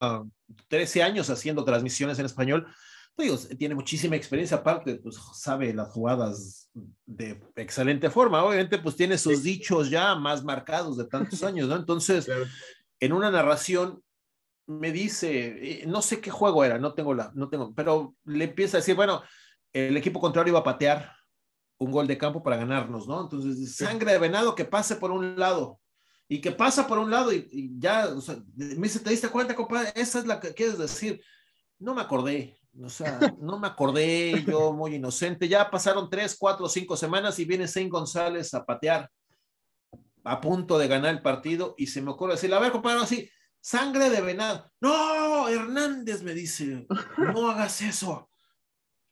uh, 13 años haciendo transmisiones en español pues, tiene muchísima experiencia aparte, pues sabe las jugadas de excelente forma. Obviamente, pues tiene sus dichos ya más marcados de tantos años, ¿no? Entonces, en una narración me dice, eh, no sé qué juego era, no tengo la, no tengo, pero le empieza a decir, bueno, el equipo contrario iba a patear un gol de campo para ganarnos, ¿no? Entonces, sangre de venado que pase por un lado y que pasa por un lado y, ya, o sea, me dice, ¿te diste cuenta, compadre? Esa es la que quieres decir. No me acordé, o sea, no me acordé, yo muy inocente. Ya pasaron tres, cuatro, cinco semanas y viene Saint González a patear a punto de ganar el partido y se me ocurre decir, a ver, compadre, así, sangre de venado. No, Hernández me dice, no hagas eso.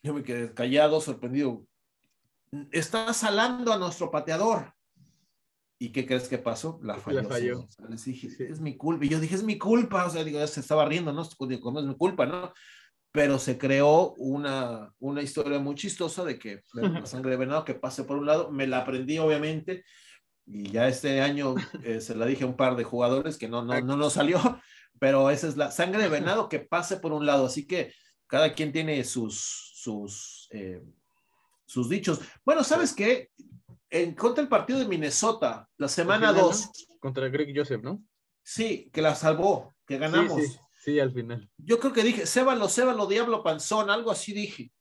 Yo me quedé callado, sorprendido. Está salando a nuestro pateador. ¿Y qué crees que pasó? La falló. La dije, es mi culpa. Y yo dije, es mi culpa. O sea, digo, se estaba riendo, ¿no? Es mi culpa, ¿no? Pero se creó una, una historia muy chistosa de que la sangre de venado que pase por un lado, me la aprendí obviamente, y ya este año eh, se la dije a un par de jugadores que no, no, no nos salió, pero esa es la sangre de venado que pase por un lado, así que cada quien tiene sus, sus, eh, sus dichos. Bueno, ¿sabes qué? En contra el partido de Minnesota, la semana 2. Contra Greg Joseph, ¿no? Sí, que la salvó, que ganamos. Sí, al final. Yo creo que dije, Sébalo, Sébalo, Diablo Panzón, algo así dije.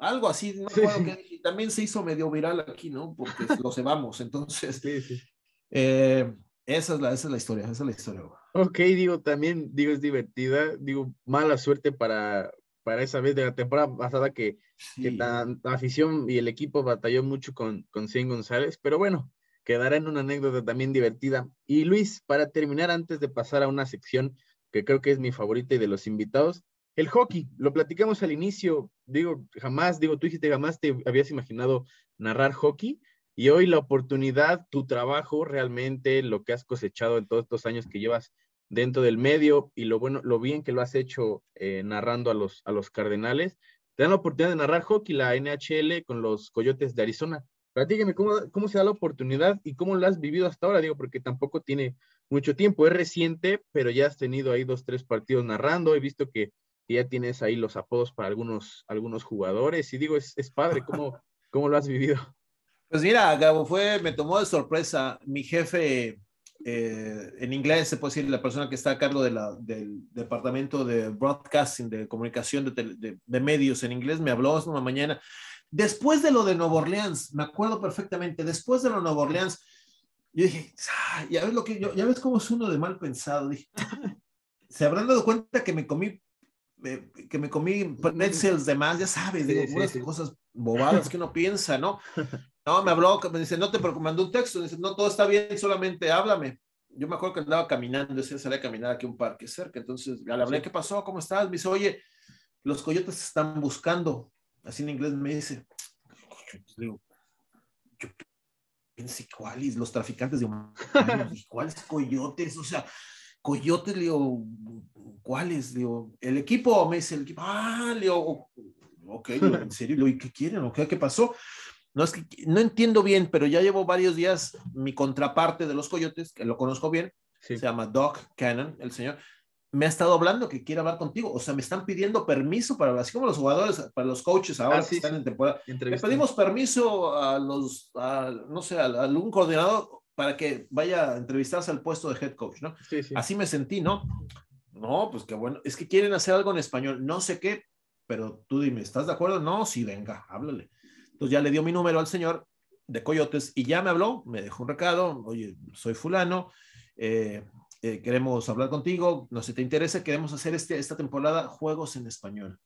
Algo así, no recuerdo que dije. También se hizo medio viral aquí, ¿no? Porque lo cebamos, entonces. Sí, sí. Eh, esa, es la, esa es la historia, esa es la historia. Ok, digo, también, digo, es divertida. Digo, mala suerte para, para esa vez de la temporada pasada que, la, afición y el equipo batalló mucho con, con Cien González, pero bueno, quedará en una anécdota también divertida. Y Luis, para terminar, antes de pasar a una sección que creo que es mi favorita y de los invitados, el hockey, lo platicamos al inicio, digo, jamás, digo, tú dijiste jamás te habías imaginado narrar hockey y hoy la oportunidad, tu trabajo realmente, lo que has cosechado en todos estos años que llevas dentro del medio y lo bueno, lo bien que lo has hecho eh, narrando a los, a los Cardenales. Te dan la oportunidad de narrar hockey, la NHL con los Coyotes de Arizona. Platíqueme cómo, cómo se da la oportunidad y cómo lo has vivido hasta ahora, digo, porque tampoco tiene mucho tiempo, es reciente, pero ya has tenido ahí dos, tres partidos narrando, he visto que, ya tienes ahí los apodos para algunos, algunos jugadores y digo, es, es padre, ¿cómo, ¿cómo lo has vivido? Pues mira, Gabo, fue, me tomó de sorpresa mi jefe eh, en inglés se puede decir la persona que está a cargo de la, del departamento de broadcasting, de comunicación de, de, medios en inglés, me habló esta mañana. Después de lo de Nueva Orleans, me acuerdo perfectamente, después de lo de Nueva Orleans, yo dije, ya ves lo que yo, ya ves cómo es uno de mal pensado. Dije, se habrán dado cuenta que me comí, que me comí pretzels de más, ya sabes, digo, cosas bobadas que uno piensa, ¿no? No, me habló, me dice, no te preocupes, mandó un texto, dice, no, todo está bien, solamente háblame. Yo me acuerdo que andaba caminando, decía, salí a caminar aquí a un parque cerca, entonces le hablé, ¿qué pasó? ¿Cómo estás? Me dice, oye, los coyotes están buscando, así en inglés me dice, yo, yo pensé, ¿cuáles? Los traficantes de humanos, ¿cuáles coyotes? O sea, coyotes, le digo, ¿cuáles? Digo, el equipo, me dice el equipo, ah, le digo, ok, en serio, ¿y qué quieren? ¿Qué pasó? No es que no entiendo bien, pero ya llevo varios días mi contraparte de los coyotes, que lo conozco bien, se llama Doc Cannon, el señor, me ha estado hablando que quiere hablar contigo. O sea, me están pidiendo permiso para, así como los jugadores, para los coaches ahora ah, que están en temporada. Le pedimos permiso a los, no sé, a, algún coordinador para que vaya a entrevistarse al puesto de head coach, ¿no? Así me sentí, ¿no? No, pues qué bueno. Es que quieren hacer algo en español, no sé qué, pero tú dime, ¿estás de acuerdo? No, sí, venga, háblale. Entonces ya le dio mi número al señor de Coyotes y ya me habló, me dejó un recado, oye, soy fulano, eh, eh, queremos hablar contigo, no sé si te interesa, queremos hacer este, esta temporada juegos en español.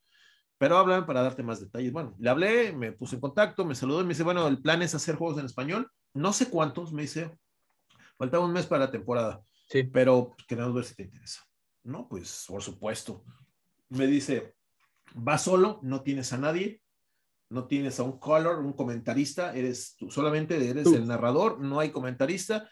Pero hablan para darte más detalles. Bueno, le hablé, me puse en contacto, me saludó y me dice, bueno, el plan es hacer juegos en español. No sé cuántos, me dice, faltaba un mes para la temporada. Sí. Pero queremos ver si te interesa. No, pues por supuesto. Me dice, va solo, no tienes a nadie, no tienes a un color, un comentarista, eres tú, solamente eres el narrador, no hay comentarista.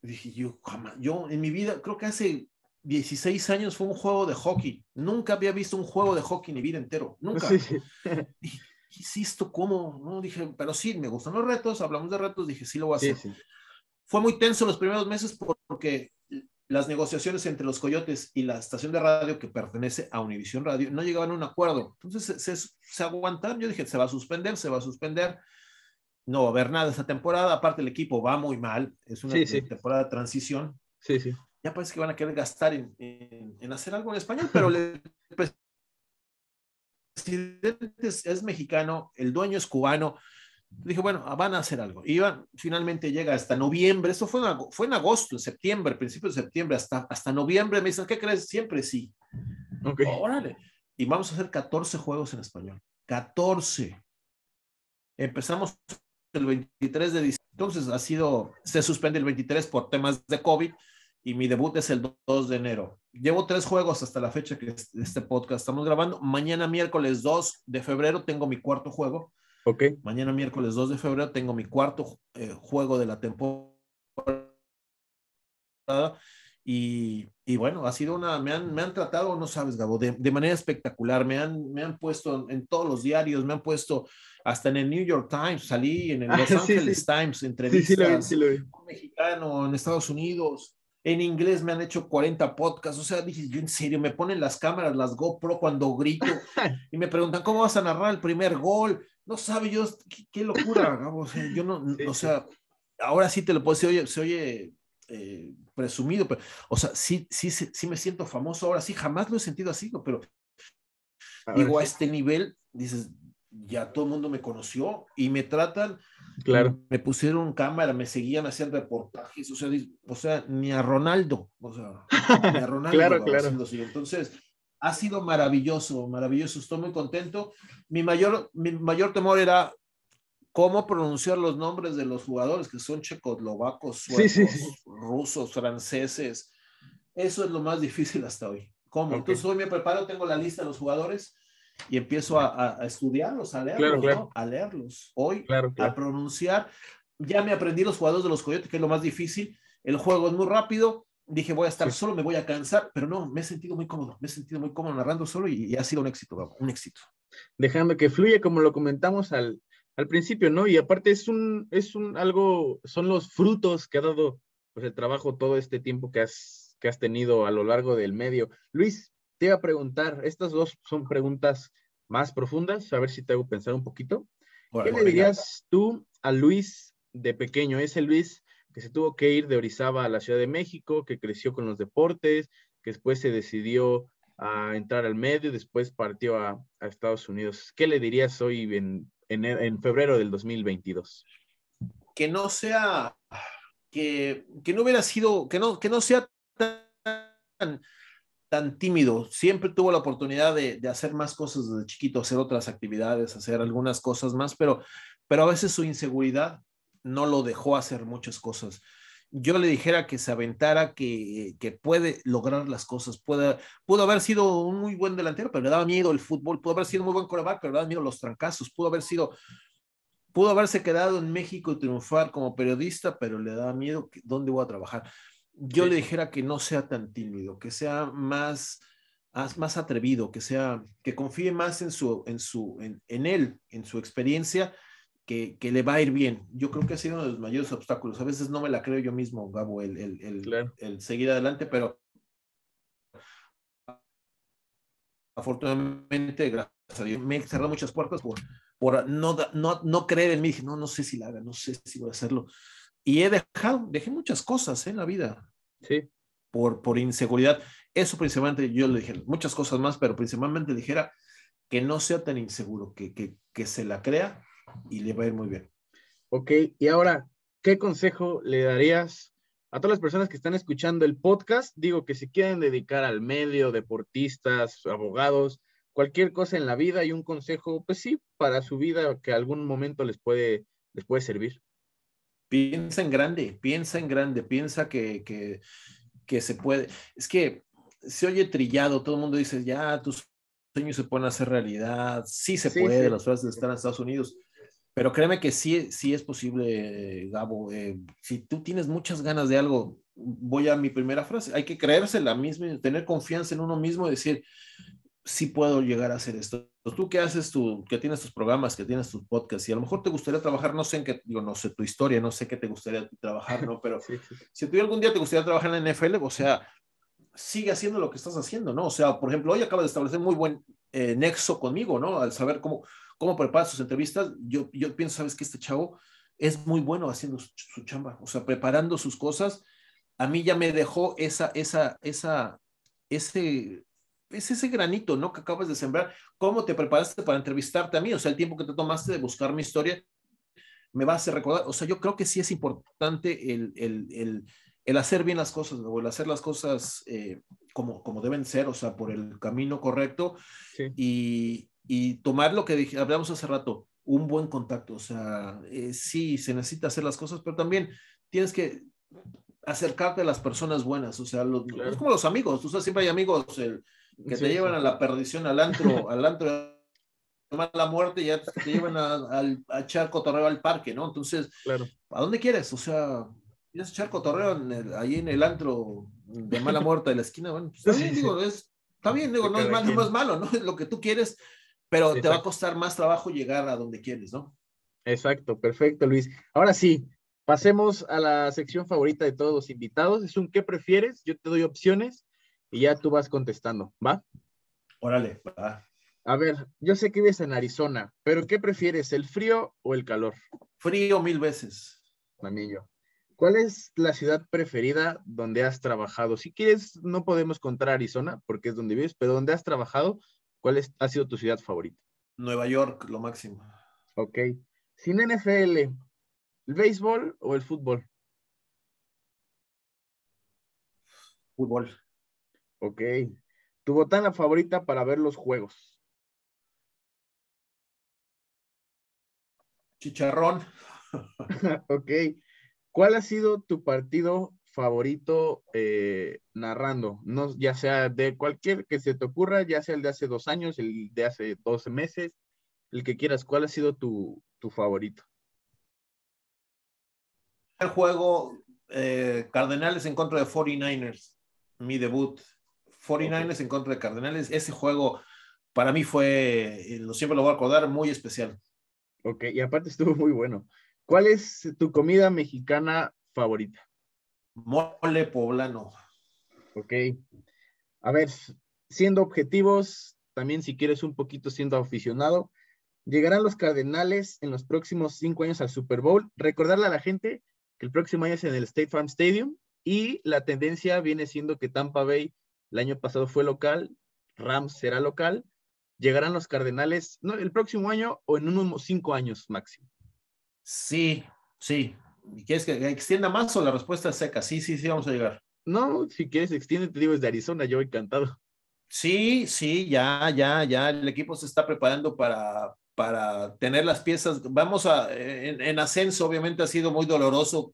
dije yo, yo en mi vida, creo que hace 16 años fue un juego de hockey. Nunca había visto un juego de hockey en mi vida entero, nunca. Dije, ¿qué? ¿Cómo? No, dije, pero sí, me gustan los retos, hablamos de retos, dije, sí lo voy a hacer. Fue muy tenso los primeros meses porque las negociaciones entre los Coyotes y la estación de radio que pertenece a Univisión Radio no llegaban a un acuerdo. Entonces se, se, aguantaron. Yo dije, se va a suspender, se va a suspender. No va a haber nada esta temporada. Aparte, el equipo va muy mal. Es una temporada de transición. Sí, sí. Ya parece que van a querer gastar en, en, hacer algo en español, pero el presidente es mexicano, el dueño es cubano dije, bueno, van a hacer algo. Y finalmente llega hasta noviembre, eso fue en, fue en agosto, en septiembre, principio de septiembre, hasta, hasta noviembre, me dicen, ¿qué crees? Siempre sí. Ok. Órale. Y vamos a hacer 14 juegos en español. 14. Empezamos el 23 de diciembre. Entonces ha sido, se suspende el 23 por temas de COVID y mi debut es el 2 de enero. Llevo tres juegos hasta la fecha que este podcast estamos grabando. Mañana miércoles 2 de febrero tengo mi cuarto juego Ok. Mañana miércoles 2 de febrero tengo mi cuarto eh, juego de la temporada. Y, y, bueno, ha sido una, me han, me han tratado, no sabes, Gabo, de, de, manera espectacular. Me han, me han puesto en, todos los diarios, me han puesto hasta en el New York Times, salí en el Los Angeles Times, entrevistas sí, mexicano en Estados Unidos. En inglés me han hecho 40 podcasts, o sea, dije, yo en serio, me ponen las cámaras, las GoPro cuando grito y me preguntan, ¿cómo vas a narrar el primer gol? No sabe yo, qué, locura, O sea, yo no, o sea, ahora sí te lo puedo decir, oye, se oye eh, presumido, pero, o sea, sí, sí, sí, me siento famoso ahora, sí, jamás lo he sentido así, ¿no? pero digo, a este nivel, dices, ya todo el mundo me conoció y me tratan, claro. me pusieron cámara, me seguían, haciendo reportajes, o sea, o sea, ni a Ronaldo, o sea, ni a Ronaldo. claro, claro. Entonces, ha sido maravilloso, maravilloso. Estoy muy contento. Mi mayor, mi mayor temor era cómo pronunciar los nombres de los jugadores que son checoslovacos, suecos, rusos, franceses. Eso es lo más difícil hasta hoy. ¿Cómo? Entonces hoy me preparo, tengo la lista de los jugadores y empiezo a, estudiarlos, a leerlos, A leerlos. Hoy, a pronunciar. Ya me aprendí los jugadores de los Coyotes, que es lo más difícil. El juego es muy rápido dije, voy a estar solo, me voy a cansar, pero no, me he sentido muy cómodo, me he sentido muy cómodo narrando solo y, ha sido un éxito, un éxito. Dejando que fluya, como lo comentamos al, al principio, ¿no? Y aparte es un, es un algo, son los frutos que ha dado pues el trabajo todo este tiempo que has, que has tenido a lo largo del medio. Luis, te iba a preguntar, estas dos son preguntas más profundas, a ver si te hago pensar un poquito. ¿Qué le dirías tú a Luis de pequeño? Ese Luis que se tuvo que ir de Orizaba a la Ciudad de México, que creció con los deportes, que después se decidió a entrar al medio, después partió a, Estados Unidos. ¿Qué le dirías hoy en, en, febrero del 2022? Que no sea, que, que, no hubiera sido, que no, que no sea tan, tan tímido. Siempre tuvo la oportunidad de, de, hacer más cosas desde chiquito, hacer otras actividades, hacer algunas cosas más, pero, pero a veces su inseguridad no lo dejó hacer muchas cosas. Yo le dijera que se aventara, que, que puede lograr las cosas, puede, pudo haber sido un muy buen delantero, pero le daba miedo el fútbol, pudo haber sido un muy buen coreback, pero le daba miedo los trancazos, pudo haber sido, pudo haberse quedado en México y triunfar como periodista, pero le daba miedo dónde voy a trabajar. Yo le dijera que no sea tan tímido, que sea más, más atrevido, que sea, que confíe más en su, en su, en él, en su experiencia que, le va a ir bien. Yo creo que ha sido uno de los mayores obstáculos. A veces no me la creo yo mismo, Gabo, el, el, seguir adelante, pero afortunadamente, gracias a Dios, me he cerrado muchas puertas por, por no, no, no creer en mí. Dije, no, no sé si la haga, no sé si voy a hacerlo. Y he dejado, dejé muchas cosas en la vida. Sí. Por, por inseguridad. Eso principalmente yo le dije, muchas cosas más, pero principalmente dijera que no sea tan inseguro, que, que, que se la crea y le va a ir muy bien. Ok, y ahora, ¿qué consejo le darías a todas las personas que están escuchando el podcast? Digo que si quieren dedicar al medio, deportistas, abogados, cualquier cosa en la vida y un consejo, pues sí, para su vida que algún momento les puede, les puede servir. Piensa en grande, piensa en grande, piensa que, que, que se puede. Es que se oye trillado, todo el mundo dice, ya tus sueños se pueden hacer realidad, sí se puede, las frases están en Estados Unidos, pero créeme que sí, sí es posible, Gabo. Eh, si tú tienes muchas ganas de algo, voy a mi primera frase. Hay que creerse la misma, tener confianza en uno mismo y decir, sí puedo llegar a hacer esto. Tú que haces tu, que tienes tus programas, que tienes tus podcasts y a lo mejor te gustaría trabajar, no sé en qué, digo, no sé tu historia, no sé qué te gustaría trabajar, ¿no? Pero si tú algún día te gustaría trabajar en la NFL, o sea, sigue haciendo lo que estás haciendo, ¿no? O sea, por ejemplo, hoy acaba de establecer muy buen eh, nexo conmigo, ¿no? Al saber cómo, cómo prepara sus entrevistas, yo, yo pienso, ¿sabes que Este chavo es muy bueno haciendo su, su, chamba, o sea, preparando sus cosas. A mí ya me dejó esa, esa, esa, ese es ese granito, ¿no? Que acabas de sembrar. ¿Cómo te preparaste para entrevistarte a mí? O sea, el tiempo que te tomaste de buscar mi historia me va a hacer recordar. O sea, yo creo que sí es importante el, el, el, el hacer bien las cosas, o el hacer las cosas eh, como, como deben ser, o sea, por el camino correcto sí. y, y, tomar lo que dije, hablamos hace rato, un buen contacto. O sea, eh, sí, se necesita hacer las cosas, pero también tienes que acercarte a las personas buenas, o sea, los, claro. es como los amigos, tú sabes, siempre hay amigos, el, que sí, te llevan sí. a la perdición, al antro, al antro de mala muerte, ya te llevan a, a, a, echar cotorreo al parque, ¿no? Entonces, claro. ¿a dónde quieres? O sea, ¿quieres echar cotorreo en el, ahí en el antro de mala muerte de la esquina? Bueno, pues, está bien, digo, es, está bien, digo, no es, malo, no es malo, ¿no? Es lo que tú quieres, pero Exacto. te va a costar más trabajo llegar a donde quieres, ¿no? Exacto, perfecto, Luis. Ahora sí, pasemos a la sección favorita de todos los invitados. Es un ¿qué prefieres? Yo te doy opciones y ya tú vas contestando, ¿va? Órale, va. A ver, yo sé que vives en Arizona, pero ¿qué prefieres, el frío o el calor? Frío mil veces. Manillo. ¿Cuál es la ciudad preferida donde has trabajado? Si quieres, no podemos contar Arizona porque es donde vives, pero donde has trabajado, ¿cuál es, ha sido tu ciudad favorita? Nueva York, lo máximo. Ok. Sin NFL, ¿el béisbol o el fútbol? Fútbol. Ok. ¿Tu botana favorita para ver los juegos? Chicharrón. ok. ¿Cuál ha sido tu partido favorito eh, narrando? No, ya sea de cualquier que se te ocurra, ya sea el de hace dos años, el de hace 12 meses, el que quieras. ¿Cuál ha sido tu, tu favorito? El juego eh, Cardenales en contra de 49ers, mi debut. 49ers okay. en contra de Cardenales. Ese juego para mí fue, lo siempre lo voy a recordar, muy especial. Ok, y aparte estuvo muy bueno. ¿Cuál es tu comida mexicana favorita? Mole poblano. Ok. A ver, siendo objetivos, también si quieres un poquito siendo aficionado, llegarán los Cardenales en los próximos cinco años al Super Bowl. Recordarle a la gente que el próximo año es en el State Farm Stadium y la tendencia viene siendo que Tampa Bay el año pasado fue local, Rams será local, llegarán los Cardenales ¿no? el próximo año o en unos cinco años máximo. Sí, sí. ¿Quieres que extienda más o la respuesta es seca? Sí, sí, sí, vamos a llegar. No, si quieres extiende, te digo, es de Arizona, yo encantado. Sí, sí, ya, ya, ya, el equipo se está preparando para, para tener las piezas. Vamos a, en, en ascenso, obviamente ha sido muy doloroso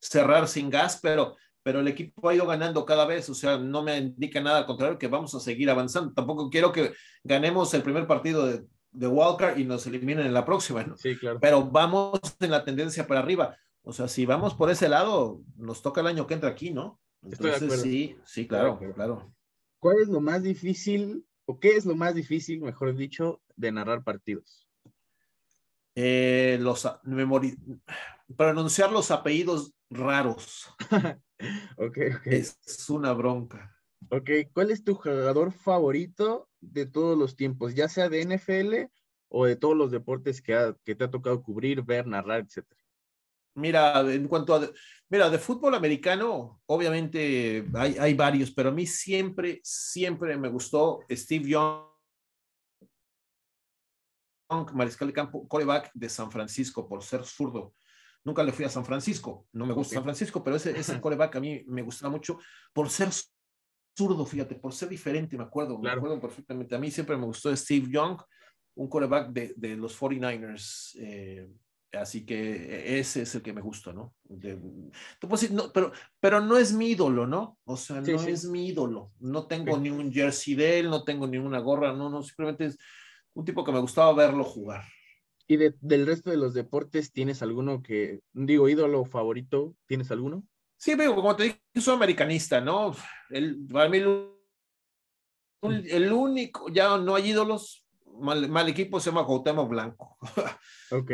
cerrar sin gas, pero pero el equipo ha ido ganando cada vez, o sea, no me indica nada al contrario que vamos a seguir avanzando. Tampoco quiero que ganemos el primer partido de, de Walker y nos eliminen en la próxima, ¿no? Sí, claro. Pero vamos en la tendencia para arriba. O sea, si vamos por ese lado, nos toca el año que entra aquí, ¿no? Entonces, sí, sí, claro, claro. ¿Cuál es lo más difícil, o qué es lo más difícil, mejor dicho, de narrar partidos? Eh, los pronunciar los apellidos raros. ok, ok. Es una bronca. Ok, ¿cuál es tu jugador favorito de todos los tiempos, ya sea de NFL o de todos los deportes que, ha, que te ha tocado cubrir, ver, narrar, etcétera? Mira, en cuanto a, mira, de fútbol americano, obviamente hay, hay varios, pero a mí siempre, siempre me gustó Steve Young, mariscal de campo, coreback de San Francisco por ser zurdo. Nunca le fui a San Francisco, no me gusta okay. San Francisco, pero ese, ese coreback a mí me gustaba mucho por ser zurdo, fíjate, por ser diferente, me acuerdo, claro. me acuerdo perfectamente. A mí siempre me gustó Steve Young, un coreback de, de los 49ers. Eh, así que ese es el que me gusta, ¿no? De, decir, no pero, pero no es mi ídolo, ¿no? O sea, sí, no sí. es mi ídolo. No tengo sí. ni un jersey de él, no tengo ni una gorra, no, no, simplemente es un tipo que me gustaba verlo jugar. ¿Y de, del resto de los deportes tienes alguno que, digo, ídolo favorito? ¿Tienes alguno? Sí, pero como te dije, soy americanista, ¿no? El, para mí el único, ya no hay ídolos, mal, equipo se llama Cuauhtémoc Blanco. Ok.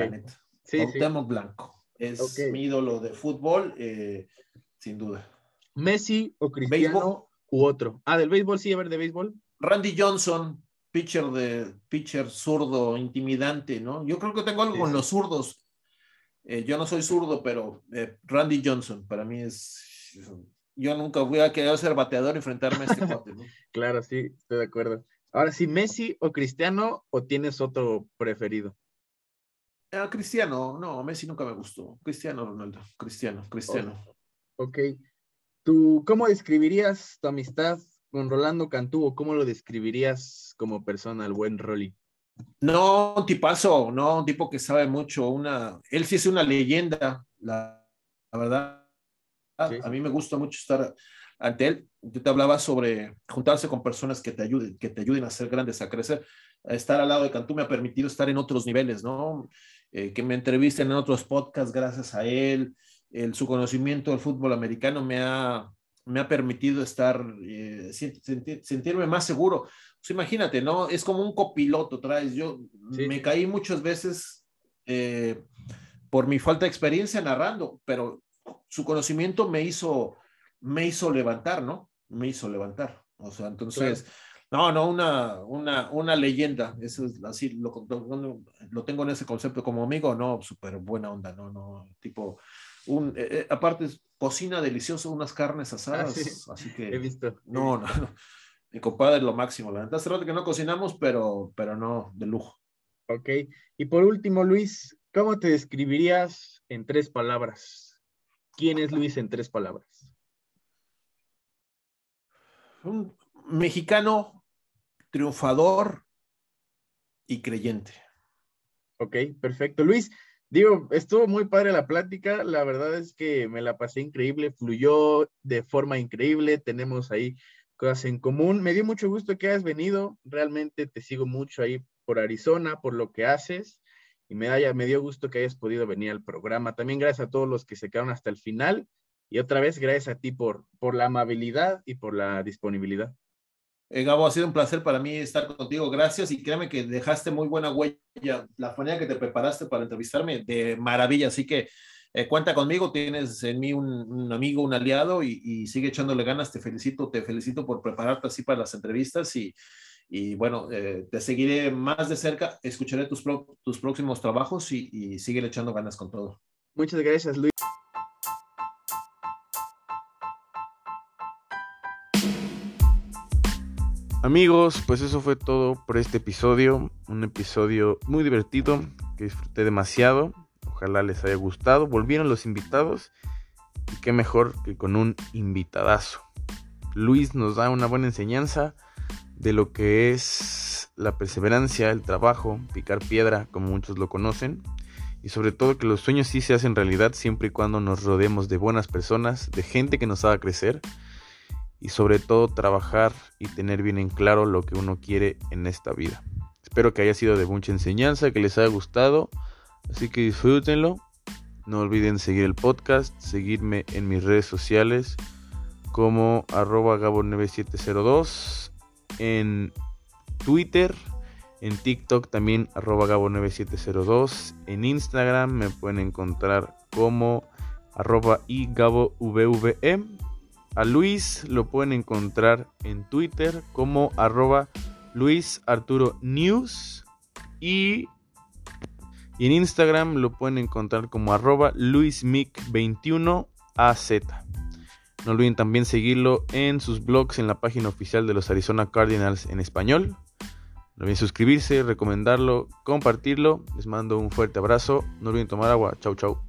Sí, Blanco. Es mi ídolo de fútbol, eh, sin duda. Messi o Cristiano u otro. Ah, del béisbol, sí, a ver, de béisbol. Randy Johnson, pitcher de pitcher zurdo, intimidante, ¿no? Yo creo que tengo algo con los zurdos. Eh, yo no soy zurdo, pero eh, Randy Johnson para mí es. Yo nunca voy a querer ser bateador y enfrentarme a este cuate, ¿no? claro, sí, estoy de acuerdo. Ahora sí, Messi o Cristiano o tienes otro preferido? Ah, Cristiano, no, Messi nunca me gustó. Cristiano Ronaldo, Cristiano, Cristiano. ok. ¿Tú cómo describirías tu amistad con Rolando Cantú o cómo lo describirías como persona, el buen Rolly? No, un tipazo, no, un tipo que sabe mucho, una, él sí es una leyenda, la, verdad. A mí me gusta mucho estar ante él. Yo te hablaba sobre juntarse con personas que te ayuden, que te ayuden a ser grandes, a crecer. Estar al lado de Cantú me ha permitido estar en otros niveles, ¿no? Eh, que me entrevisten en otros podcasts gracias a él. El, su conocimiento del fútbol americano me ha, me ha permitido estar, eh, sentirme más seguro. Pues imagínate, ¿no? Es como un copiloto, traes. Yo me caí muchas veces eh, por mi falta de experiencia narrando, pero su conocimiento me hizo me hizo levantar, ¿no? Me hizo levantar. O sea, entonces, no, no, una, una, una leyenda. Eso es así, lo, lo, tengo en ese concepto como amigo, no, súper buena onda, no, no, tipo, un, eh, eh, aparte, cocina delicioso, unas carnes ah, asadas, así que. He visto. No, no, no. Mi compadre es lo máximo. La verdad, hace rato que no cocinamos, pero, pero no, de lujo. Ok. Y por último, Luis, ¿cómo te describirías en tres palabras? ¿Quién es Luis en tres palabras? un mexicano triunfador y creyente. Ok, perfecto. Luis, digo, estuvo muy padre la plática. La verdad es que me la pasé increíble, fluyó de forma increíble. Tenemos ahí cosas en común. Me dio mucho gusto que hayas venido. Realmente te sigo mucho ahí por Arizona, por lo que haces. Y me, haya, me dio gusto que hayas podido venir al programa. También gracias a todos los que se quedaron hasta el final. Y otra vez, gracias a ti por, por la amabilidad y por la disponibilidad. Eh, Gabo, ha sido un placer para mí estar contigo. Gracias y créeme que dejaste muy buena huella. La manera que te preparaste para entrevistarme, de maravilla. Así que eh, cuenta conmigo, tienes en mí un, amigo, un aliado y, sigue echándole ganas. Te felicito, te felicito por prepararte así para las entrevistas y, bueno, eh, te seguiré más de cerca, escucharé tus, tus próximos trabajos y, y sigue echando ganas con todo. Muchas gracias, Luis. Amigos, pues eso fue todo por este episodio. Un episodio muy divertido que disfruté demasiado. Ojalá les haya gustado. Volvieron los invitados. Y qué mejor que con un invitadazo. Luis nos da una buena enseñanza de lo que es la perseverancia, el trabajo, picar piedra, como muchos lo conocen. Y sobre todo que los sueños sí se hacen realidad siempre y cuando nos rodeemos de buenas personas, de gente que nos haga crecer y sobre todo trabajar y tener bien en claro lo que uno quiere en esta vida. Espero que haya sido de mucha enseñanza, que les haya gustado, así que disfrútenlo. No olviden seguir el podcast, seguirme en mis redes sociales como arroba gabo9702, en Twitter, en TikTok también arroba gabo9702, en Instagram me pueden encontrar como arroba y a Luis lo pueden encontrar en Twitter como arroba Luis Arturo News y, en Instagram lo pueden encontrar como arroba LuisMic21AZ. No olviden también seguirlo en sus blogs en la página oficial de los Arizona Cardinals en español. No olviden suscribirse, recomendarlo, compartirlo. Les mando un fuerte abrazo. No olviden tomar agua. Chau, chau.